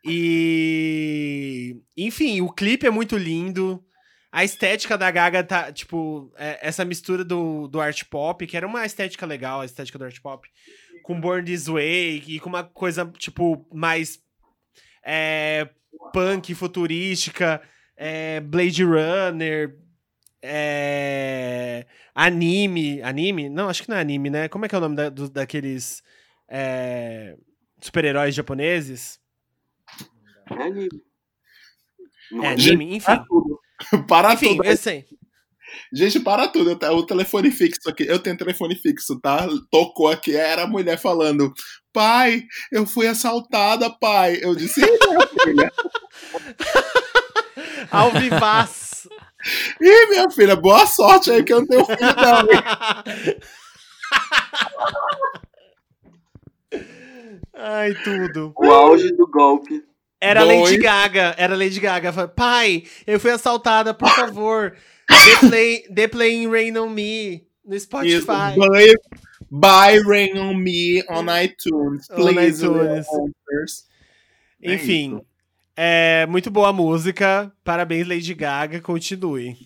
E, enfim, o clipe é muito lindo. A estética da Gaga tá, tipo, é, essa mistura do, do art pop, que era uma estética legal, a estética do art pop, com Born This Way e com uma coisa, tipo, mais é, punk, futurística, é, Blade Runner, é, anime. Anime? Não, acho que não é anime, né? Como é que é o nome da- do- daqueles é, super-heróis japoneses? É anime. Não É é anime, enfim. Para tudo. [LAUGHS] Para Enfim, tudo. eu sei. Gente, para tudo. O telefone fixo aqui. Eu tenho telefone fixo, tá? Tocou aqui. Era a mulher falando: Pai, eu fui assaltada, pai. Eu disse: Ih, minha filha. [LAUGHS] Ao vivaz. Ih, minha filha, boa sorte aí que eu não tenho filho, não. hein?" Ai, tudo. O auge do golpe. Era Dois. Lady Gaga, era Lady Gaga. Pai, eu fui assaltada, por favor. The, play, the Playing Rain on Me no Isso. Spotify. Buy, buy Rain on Me on iTunes. On Please, iTunes. listeners. É Enfim, isso. É muito boa a música. Parabéns, Lady Gaga. Continue.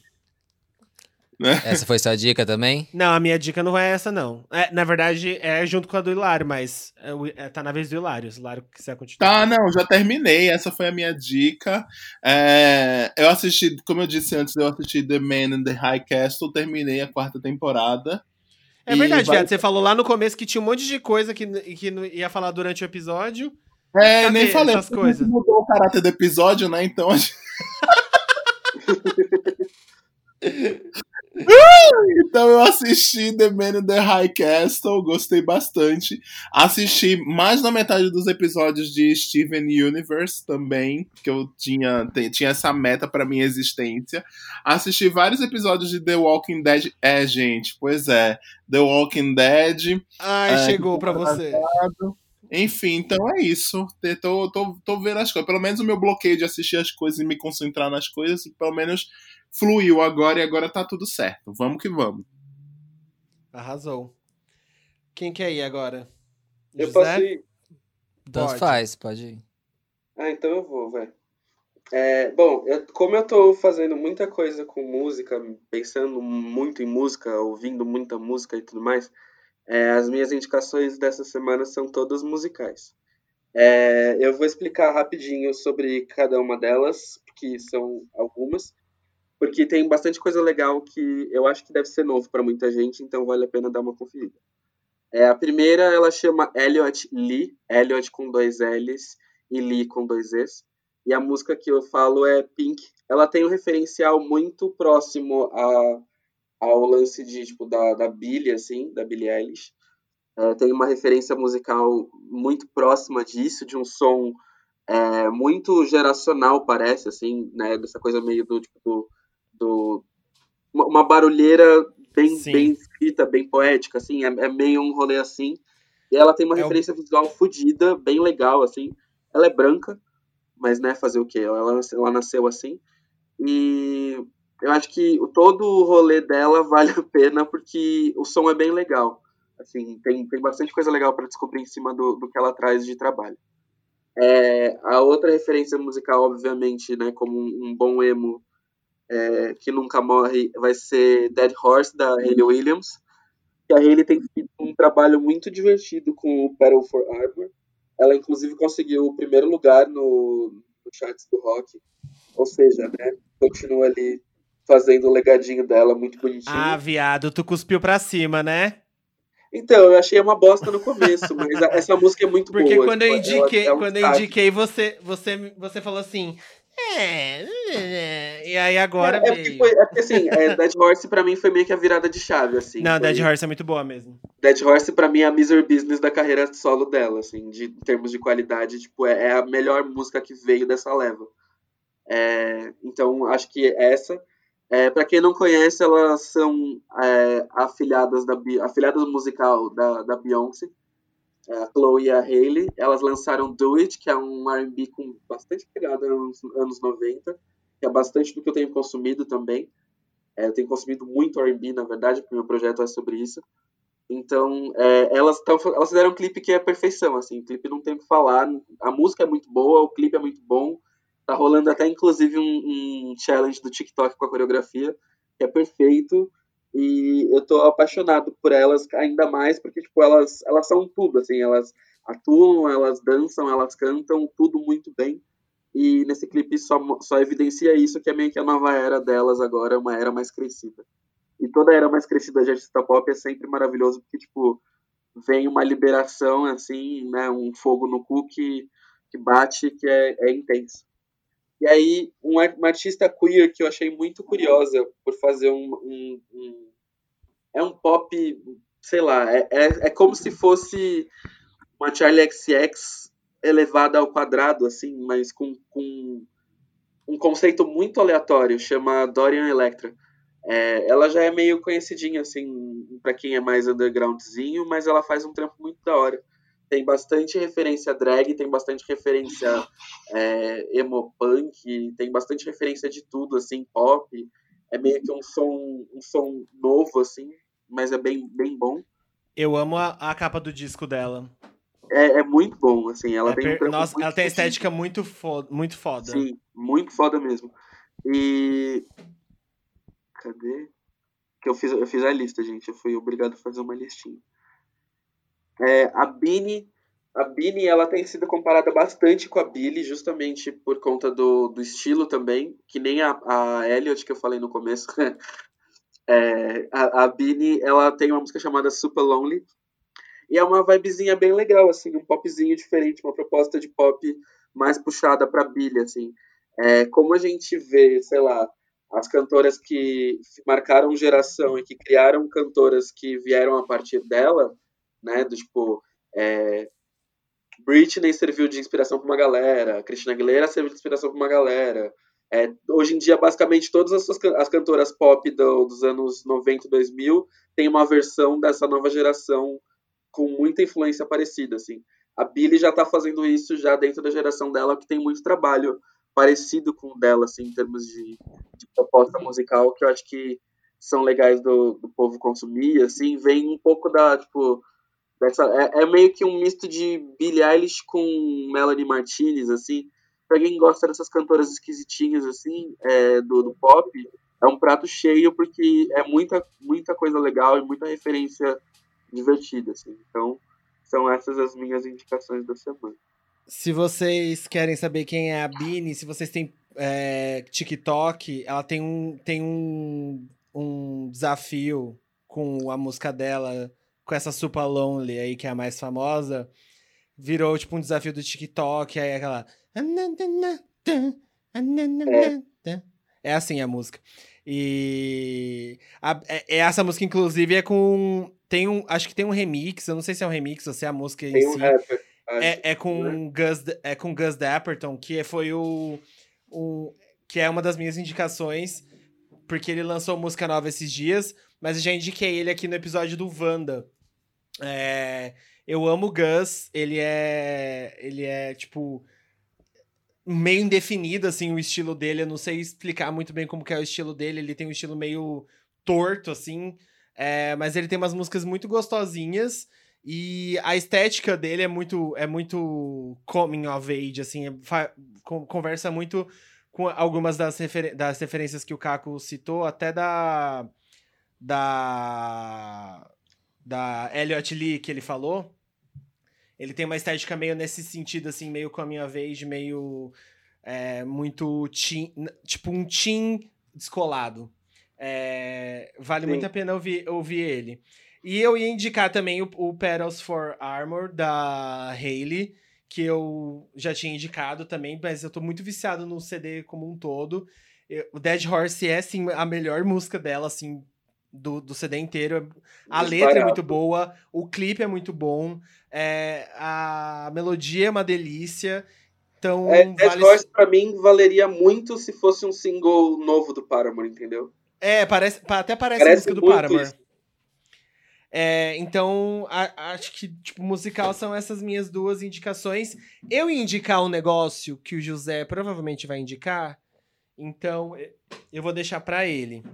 Essa foi sua dica também? Não, a minha dica não é essa, não. É, na verdade, é junto com a do Hilário, mas é, é, tá na vez do Hilário. Se o Hilário quiser continuar. Tá, não, já terminei. Essa foi a minha dica. É, eu assisti, como eu disse antes, eu assisti The Man in the High Castle, terminei a quarta temporada. É verdade, vai- viado. Você falou lá no começo que tinha um monte de coisa que, que ia falar durante o episódio. É, Cadê nem falei, essas coisas? mudou o caráter do episódio, né? Então. [LAUGHS] Então eu assisti The Man in the High Castle, gostei bastante. Assisti mais da metade dos episódios de Steven Universe também, que eu tinha, tinha essa meta pra minha existência. Assisti vários episódios de The Walking Dead. É, gente, pois é. The Walking Dead. Ai, É, chegou pra você. Enfim, então é isso. Tô, tô, tô vendo as coisas. Pelo menos o meu bloqueio de assistir as coisas e me concentrar nas coisas, pelo menos fluiu agora e agora tá tudo certo. Vamos que vamos. Arrasou. Quem quer ir agora? Eu José? posso ir. Tanto Pode. faz, pode ir. Ah, então eu vou, vai. É, bom, eu- como eu tô fazendo muita coisa com música, pensando muito em música, ouvindo muita música e tudo mais, é, as minhas indicações dessa semana são todas musicais. É, eu vou explicar rapidinho sobre cada uma delas, que são algumas, porque tem bastante coisa legal que eu acho que deve ser novo para muita gente, então vale a pena dar uma conferida. É, a primeira, ela chama Elliot Lee, Elliot com dois L's e Lee com dois E's. E a música que eu falo é Pink. Ela tem um referencial muito próximo a, ao lance de, tipo, da, da Billie, assim, da Billie Eilish. É, tem uma referência musical muito próxima disso, de um som é, muito geracional, parece, assim, né? Dessa coisa meio do, tipo, do, do uma, barulheira bem, Sim. bem escrita, bem poética, assim, é, é meio um rolê assim. E ela tem uma É o- referência visual fodida, bem legal, assim. Ela é branca, mas, né, fazer o quê? Ela, ela nasceu assim. E eu acho que o, todo o rolê dela [LAUGHS] vale a pena porque o som é bem legal. Assim, tem, tem bastante coisa legal para descobrir em cima do, do que ela traz de trabalho. É, a outra referência musical, obviamente, né, como um, um bom emo é, que nunca morre, vai ser Dead Horse, da Hayley Williams. Que a Hayley tem feito um trabalho muito divertido com o Battle for Arbor. Ela, inclusive, conseguiu o primeiro lugar no, no charts do rock. Ou seja, né, continua ali fazendo o legadinho dela muito bonitinho. Ah, viado, tu cuspiu pra cima, né? Então, eu achei uma bosta no começo, [LAUGHS] mas essa música é muito Porque boa. quando eu tipo, indiquei, é um quando eu indiquei você, você, você falou assim: E aí agora. É, é, porque, foi, é porque assim, é, Dead Horse pra mim foi meio que a virada de chave, assim. Não, foi... Dead Horse é muito boa mesmo. Dead Horse pra mim é a Misery Business da carreira solo dela, assim, de, em termos de qualidade, tipo, é, é a melhor música que veio dessa leva. É, então, acho que essa. É, para quem não conhece, elas são é, afiliadas da afiliadas musical da, da Beyoncé, é, a Chloe e a Hailey. Elas lançaram Do It, que é um R&B com bastante pegada nos anos 90, que é bastante do que eu tenho consumido também. É, eu tenho consumido muito R&B, na verdade, porque meu projeto é sobre isso. Então, é, elas, tão, elas fizeram um clipe que é perfeição, assim, o clipe não tem o que falar, a música é muito boa, o clipe é muito bom, Tá rolando até, inclusive, um, um challenge do TikTok com a coreografia, que é perfeito. E eu tô apaixonado por elas ainda mais, porque, tipo, elas, elas são tudo, assim, elas atuam, elas dançam, elas cantam, tudo muito bem. E nesse clipe só, só evidencia isso, que é meio que a nova era delas agora, uma era mais crescida. E toda era mais crescida de artista pop é sempre maravilhoso, porque, tipo, vem uma liberação, assim, né, um fogo no cu que, que bate, que é, é intenso. E aí, uma, artista queer que eu achei muito curiosa por fazer um. um, um é um pop, sei lá, é, é, é, como se fosse uma Charlie XX elevada ao quadrado, assim, mas com, com um conceito muito aleatório, chama Dorian Electra. É, ela já é meio conhecidinha, assim, para quem é mais undergroundzinho, mas ela faz um trampo muito da hora tem bastante referência drag, tem bastante referência é, emo punk, tem bastante referência de tudo, assim, pop. É meio que um som, um som novo, assim, mas é bem, bem bom. Eu amo a, a capa do disco dela. É, é muito bom, assim, ela é tem per... Nossa, ela tem estética muito foda, muito foda. Sim, muito foda mesmo. E... Cadê? Que eu fiz, eu fiz a lista, gente. Eu fui obrigado a fazer uma listinha. É, a Bini, a Bini, ela tem sido comparada bastante com a Billy, justamente por conta do, do estilo também, que nem a, a Elliot que eu falei no começo. [LAUGHS] é, a, a Bini, ela tem uma música chamada Super Lonely, e é uma vibezinha bem legal, assim, um popzinho diferente, uma proposta de pop mais puxada para Billy, assim. É, como a gente vê, sei lá, as cantoras que marcaram geração e que criaram cantoras que vieram a partir dela, né? Do tipo, é, Britney serviu de inspiração para uma galera, Christina Aguilera serviu de inspiração para uma galera. É, hoje em dia, basicamente, todas as, suas, as cantoras pop do, dos anos 90 e 2000 têm uma versão dessa nova geração com muita influência parecida, assim. A Billie já está fazendo isso já dentro da geração dela, que tem muito trabalho parecido com o dela, assim, em termos de, de proposta musical, que eu acho que são legais do, do povo consumir, assim, vem um pouco da, tipo, Dessa, é, é, meio que um misto de Billie Eilish com Melanie Martinez, assim. Pra quem gosta dessas cantoras esquisitinhas, assim, é, do, do pop, é um prato cheio porque é muita, muita coisa legal e muita referência divertida, assim. Então, são essas as minhas indicações da semana. Se vocês querem saber quem é a Bini, se vocês têm é, TikTok, ela tem um, tem um, um desafio com a música dela com essa Super Lonely aí, que é a mais famosa, virou tipo um desafio do TikTok, aí aquela. É assim a música. E a, é, essa música, inclusive, é com. Tem um. Acho que tem um remix. Eu não sei se é um remix ou se é a música tem em um si. Rapper, é, é, com né? Gus, é com Gus Dapperton, que foi o, o. Que é uma das minhas indicações. Porque ele lançou música nova esses dias. Mas eu já indiquei ele aqui no episódio do Wanda. É, eu amo o Gus, ele é. Ele é, tipo. Meio indefinido, assim, o estilo dele. Eu não sei explicar muito bem como que é o estilo dele. Ele tem um estilo meio torto, assim. É, mas ele tem umas músicas muito gostosinhas. E a estética dele é muito, é muito coming of age, assim. É, conversa muito com algumas das, refer das referências que o Caco citou, até da. Da da Elliot Lee que ele falou, ele tem uma estética meio nesse sentido, assim, meio coming of age, meio é, muito teen, tipo um teen descolado. É, vale Sim. muito a pena ouvir, ouvir ele. E eu ia indicar também o, o Petals for Armor, da Hayley, que eu já tinha indicado também, mas eu tô muito viciado no CD como um todo. Eu- o Dead Horse é, assim, a melhor música dela, assim, do, do CD inteiro. A letra é muito boa, o clipe é muito bom, é, a melodia é uma delícia. Então, É, Dead vale... Horse pra mim valeria muito se fosse um single novo do Paramore, entendeu? É, parece, pa- até parece, Parece música do Paramore. É, então, a- acho que, tipo, musical são essas minhas duas indicações. Eu ia indicar um negócio que o José provavelmente vai indicar, então eu vou deixar pra ele,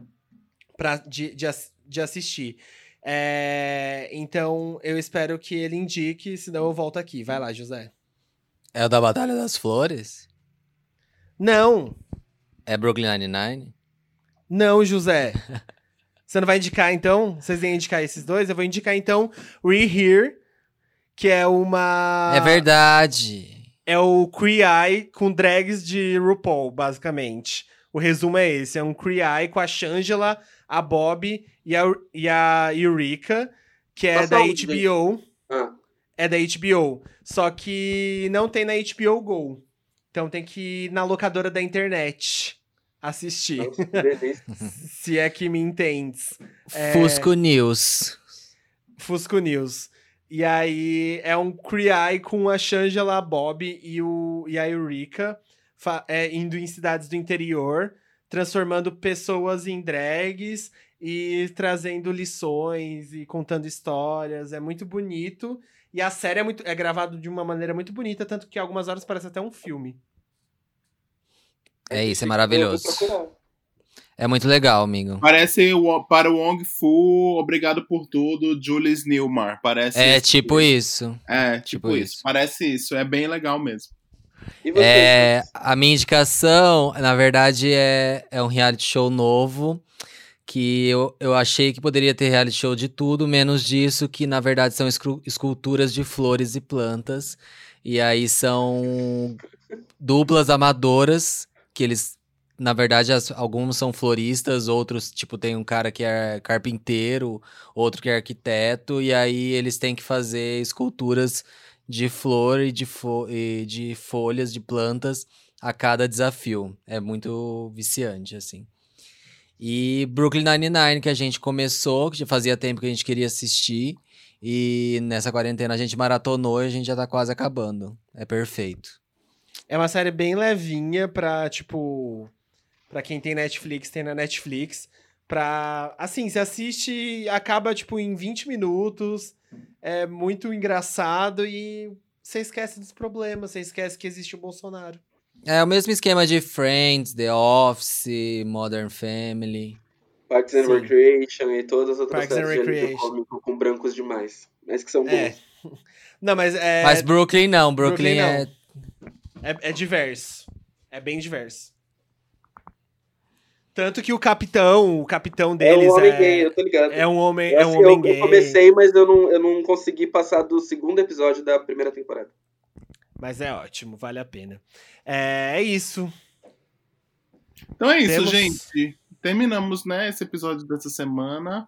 pra, de, de, de assistir. É, então, eu espero que ele indique, senão eu volto aqui. Vai lá, José. É o da Batalha das Flores? Não, É Brooklyn Nine-Nine? não, José. [LAUGHS] Você não vai indicar, então? Vocês iam indicar esses dois? Eu vou indicar, então, Re Here, que é uma... É verdade. É o Queer Eye com drags de RuPaul, basicamente. O resumo é esse: é um Queer Eye com a Shangela, a Bob e a, e a Eureka, que é da onde, HBO. Ah, É da HBO. Só que não tem na HBO Go. Então tem que ir na locadora da internet assistir. delícia. [LAUGHS] se é que me entendes. É. Fusco News. Fusco News. E aí é um Cree com a Shangela, a Bob e, o, e a Eureka é, indo em cidades do interior, transformando pessoas em drags e trazendo lições e contando histórias. É muito bonito. E a série é, muito, é gravado de uma maneira muito bonita, tanto que algumas horas parece até um filme. É isso, é maravilhoso. É muito legal, amigo. Parece o, para o Wong Fu, obrigado por tudo, Julius Newmar. Parece É tipo isso. É, tipo, tipo isso. isso. Parece isso. É bem legal mesmo. E você? É, a minha indicação, na verdade, é, é um reality show novo. Que eu, eu achei que poderia ter reality show de tudo, menos disso, que na verdade são esculturas de flores e plantas. E aí são duplas amadoras, que eles, na verdade, as- alguns são floristas, outros, tipo, tem um cara que é carpinteiro, outro que é arquiteto, e aí eles têm que fazer esculturas de flor e de, fo e de folhas de plantas a cada desafio. É muito viciante, assim. E Brooklyn Nine-Nine, que a gente começou, que já fazia tempo que a gente queria assistir. E nessa quarentena a gente maratonou e a gente já tá quase acabando. É perfeito. É uma série bem levinha pra, tipo. Pra quem tem Netflix, tem na Netflix. Pra. Assim, você assiste, acaba, tipo, em 20 minutos. É muito engraçado e você esquece dos problemas, você esquece que existe o Bolsonaro. É o mesmo esquema de Friends, The Office, Modern Family. Parks and Sim. Recreation e todas as outras Parks and séries cômico com brancos demais. Mas que são bons. É. [LAUGHS] Não, mas é. Mas Brooklyn não, Brooklyn, Brooklyn é. É, é diverso. É bem diverso. Tanto que o capitão, o capitão É deles um homem é, gay, eu tô ligado. é um homem, Eu, é um assim, homem eu, gay. eu comecei, mas eu não, eu não consegui passar do segundo episódio da primeira temporada. Mas é ótimo, vale a pena. É, é isso. Então é isso, Temos- gente. Terminamos, né, esse episódio dessa semana.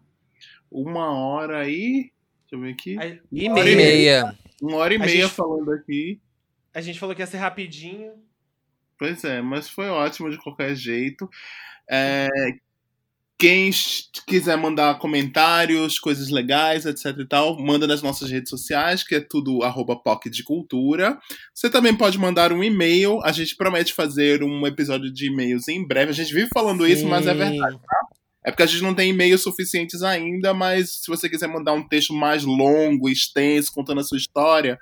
Uma hora e. Deixa eu ver aqui. Aí- E Uma Uma hora e meia. meia. Uma hora e meia gente- falando aqui. A gente falou que ia ser rapidinho. Pois é, mas foi ótimo de qualquer jeito. É, quem quiser mandar comentários, coisas legais, etc e tal, manda nas nossas redes sociais, que é tudo arroba Cultura. Você também pode mandar um e-mail. A gente promete fazer um episódio de e-mails em breve. A gente vive falando isso, mas é Sim. verdade. É porque a gente não tem e-mails suficientes ainda, mas se você quiser mandar um texto mais longo, extenso, contando a sua história,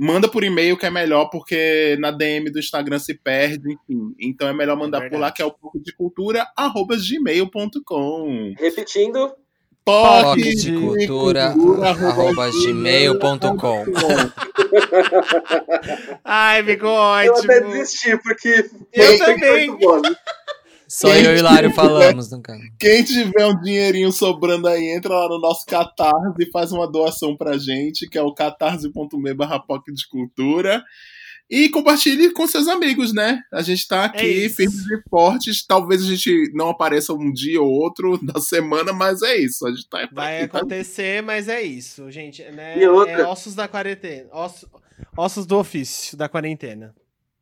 manda por e-mail que é melhor, porque na DM do Instagram se perde, enfim. Então é melhor mandar por lá, que é o pouco de cultura, arroba gmail.com. Repetindo, Toque Toque de cultura, arroba gmail.com. [LAUGHS] Ai, ficou eu até ótimo. desisti, porque Eu também. 38 vozes. Só eu e o Hilário falamos, no caso. Quem tiver um dinheirinho sobrando aí, entra lá no nosso Catarse e faz uma doação pra gente, que é o catarse.me barra de cultura. E compartilhe com seus amigos, né? A gente tá É aqui, isso. firmes e fortes. Talvez a gente não apareça um dia ou outro da semana, mas é isso. A gente tá Vai aqui, tá? acontecer, mas é isso, gente. Né? E outra? É ossos da quarentena. Osso- ossos do ofício da quarentena.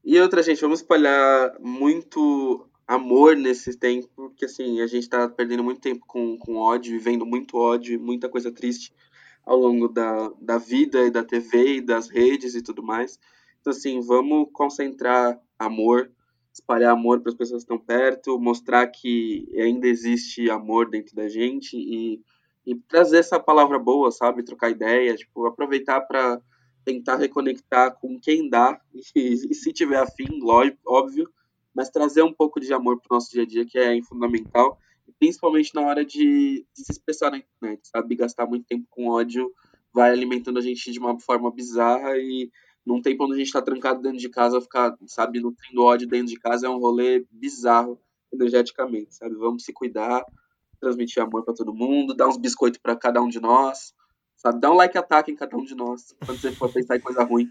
E outra, gente, vamos espalhar muito amor nesse tempo, porque assim, a gente tá perdendo muito tempo com, com ódio, vivendo muito ódio, muita coisa triste ao longo da, da vida e da TV e das redes e tudo mais. Então, assim, vamos concentrar amor, espalhar amor para as pessoas que estão perto, mostrar que ainda existe amor dentro da gente e, e trazer essa palavra boa, sabe? Trocar ideia, tipo, aproveitar para tentar reconectar com quem dá [LAUGHS] e, e se tiver afim, lógico, óbvio, mas trazer um pouco de amor para o nosso dia a dia, que é fundamental, principalmente na hora de, de, se expressar na internet, sabe? Gastar muito tempo com ódio vai alimentando a gente de uma forma bizarra e num tempo onde a gente está trancado dentro de casa, ficar, sabe, nutrindo ódio dentro de casa é um rolê bizarro energeticamente, sabe? Vamos se cuidar, transmitir amor para todo mundo, dar uns biscoitos para cada um de nós, sabe? Dá um like ataque em cada um de nós, quando você for pensar em coisa ruim.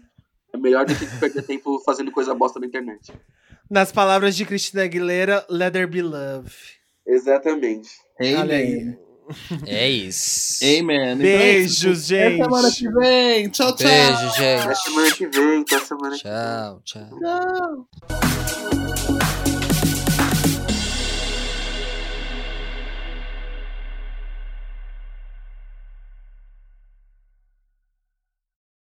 É melhor do que perder tempo fazendo coisa bosta na internet. Nas palavras de Cristina Aguilera, let there be love. Exatamente. Olha aí. É isso. Amen. Beijos, então, é gente. Até semana que vem. Tchau, tchau. Beijo, Até gente. semana que vem, até semana que vem. Tchau, tchau. Tchau.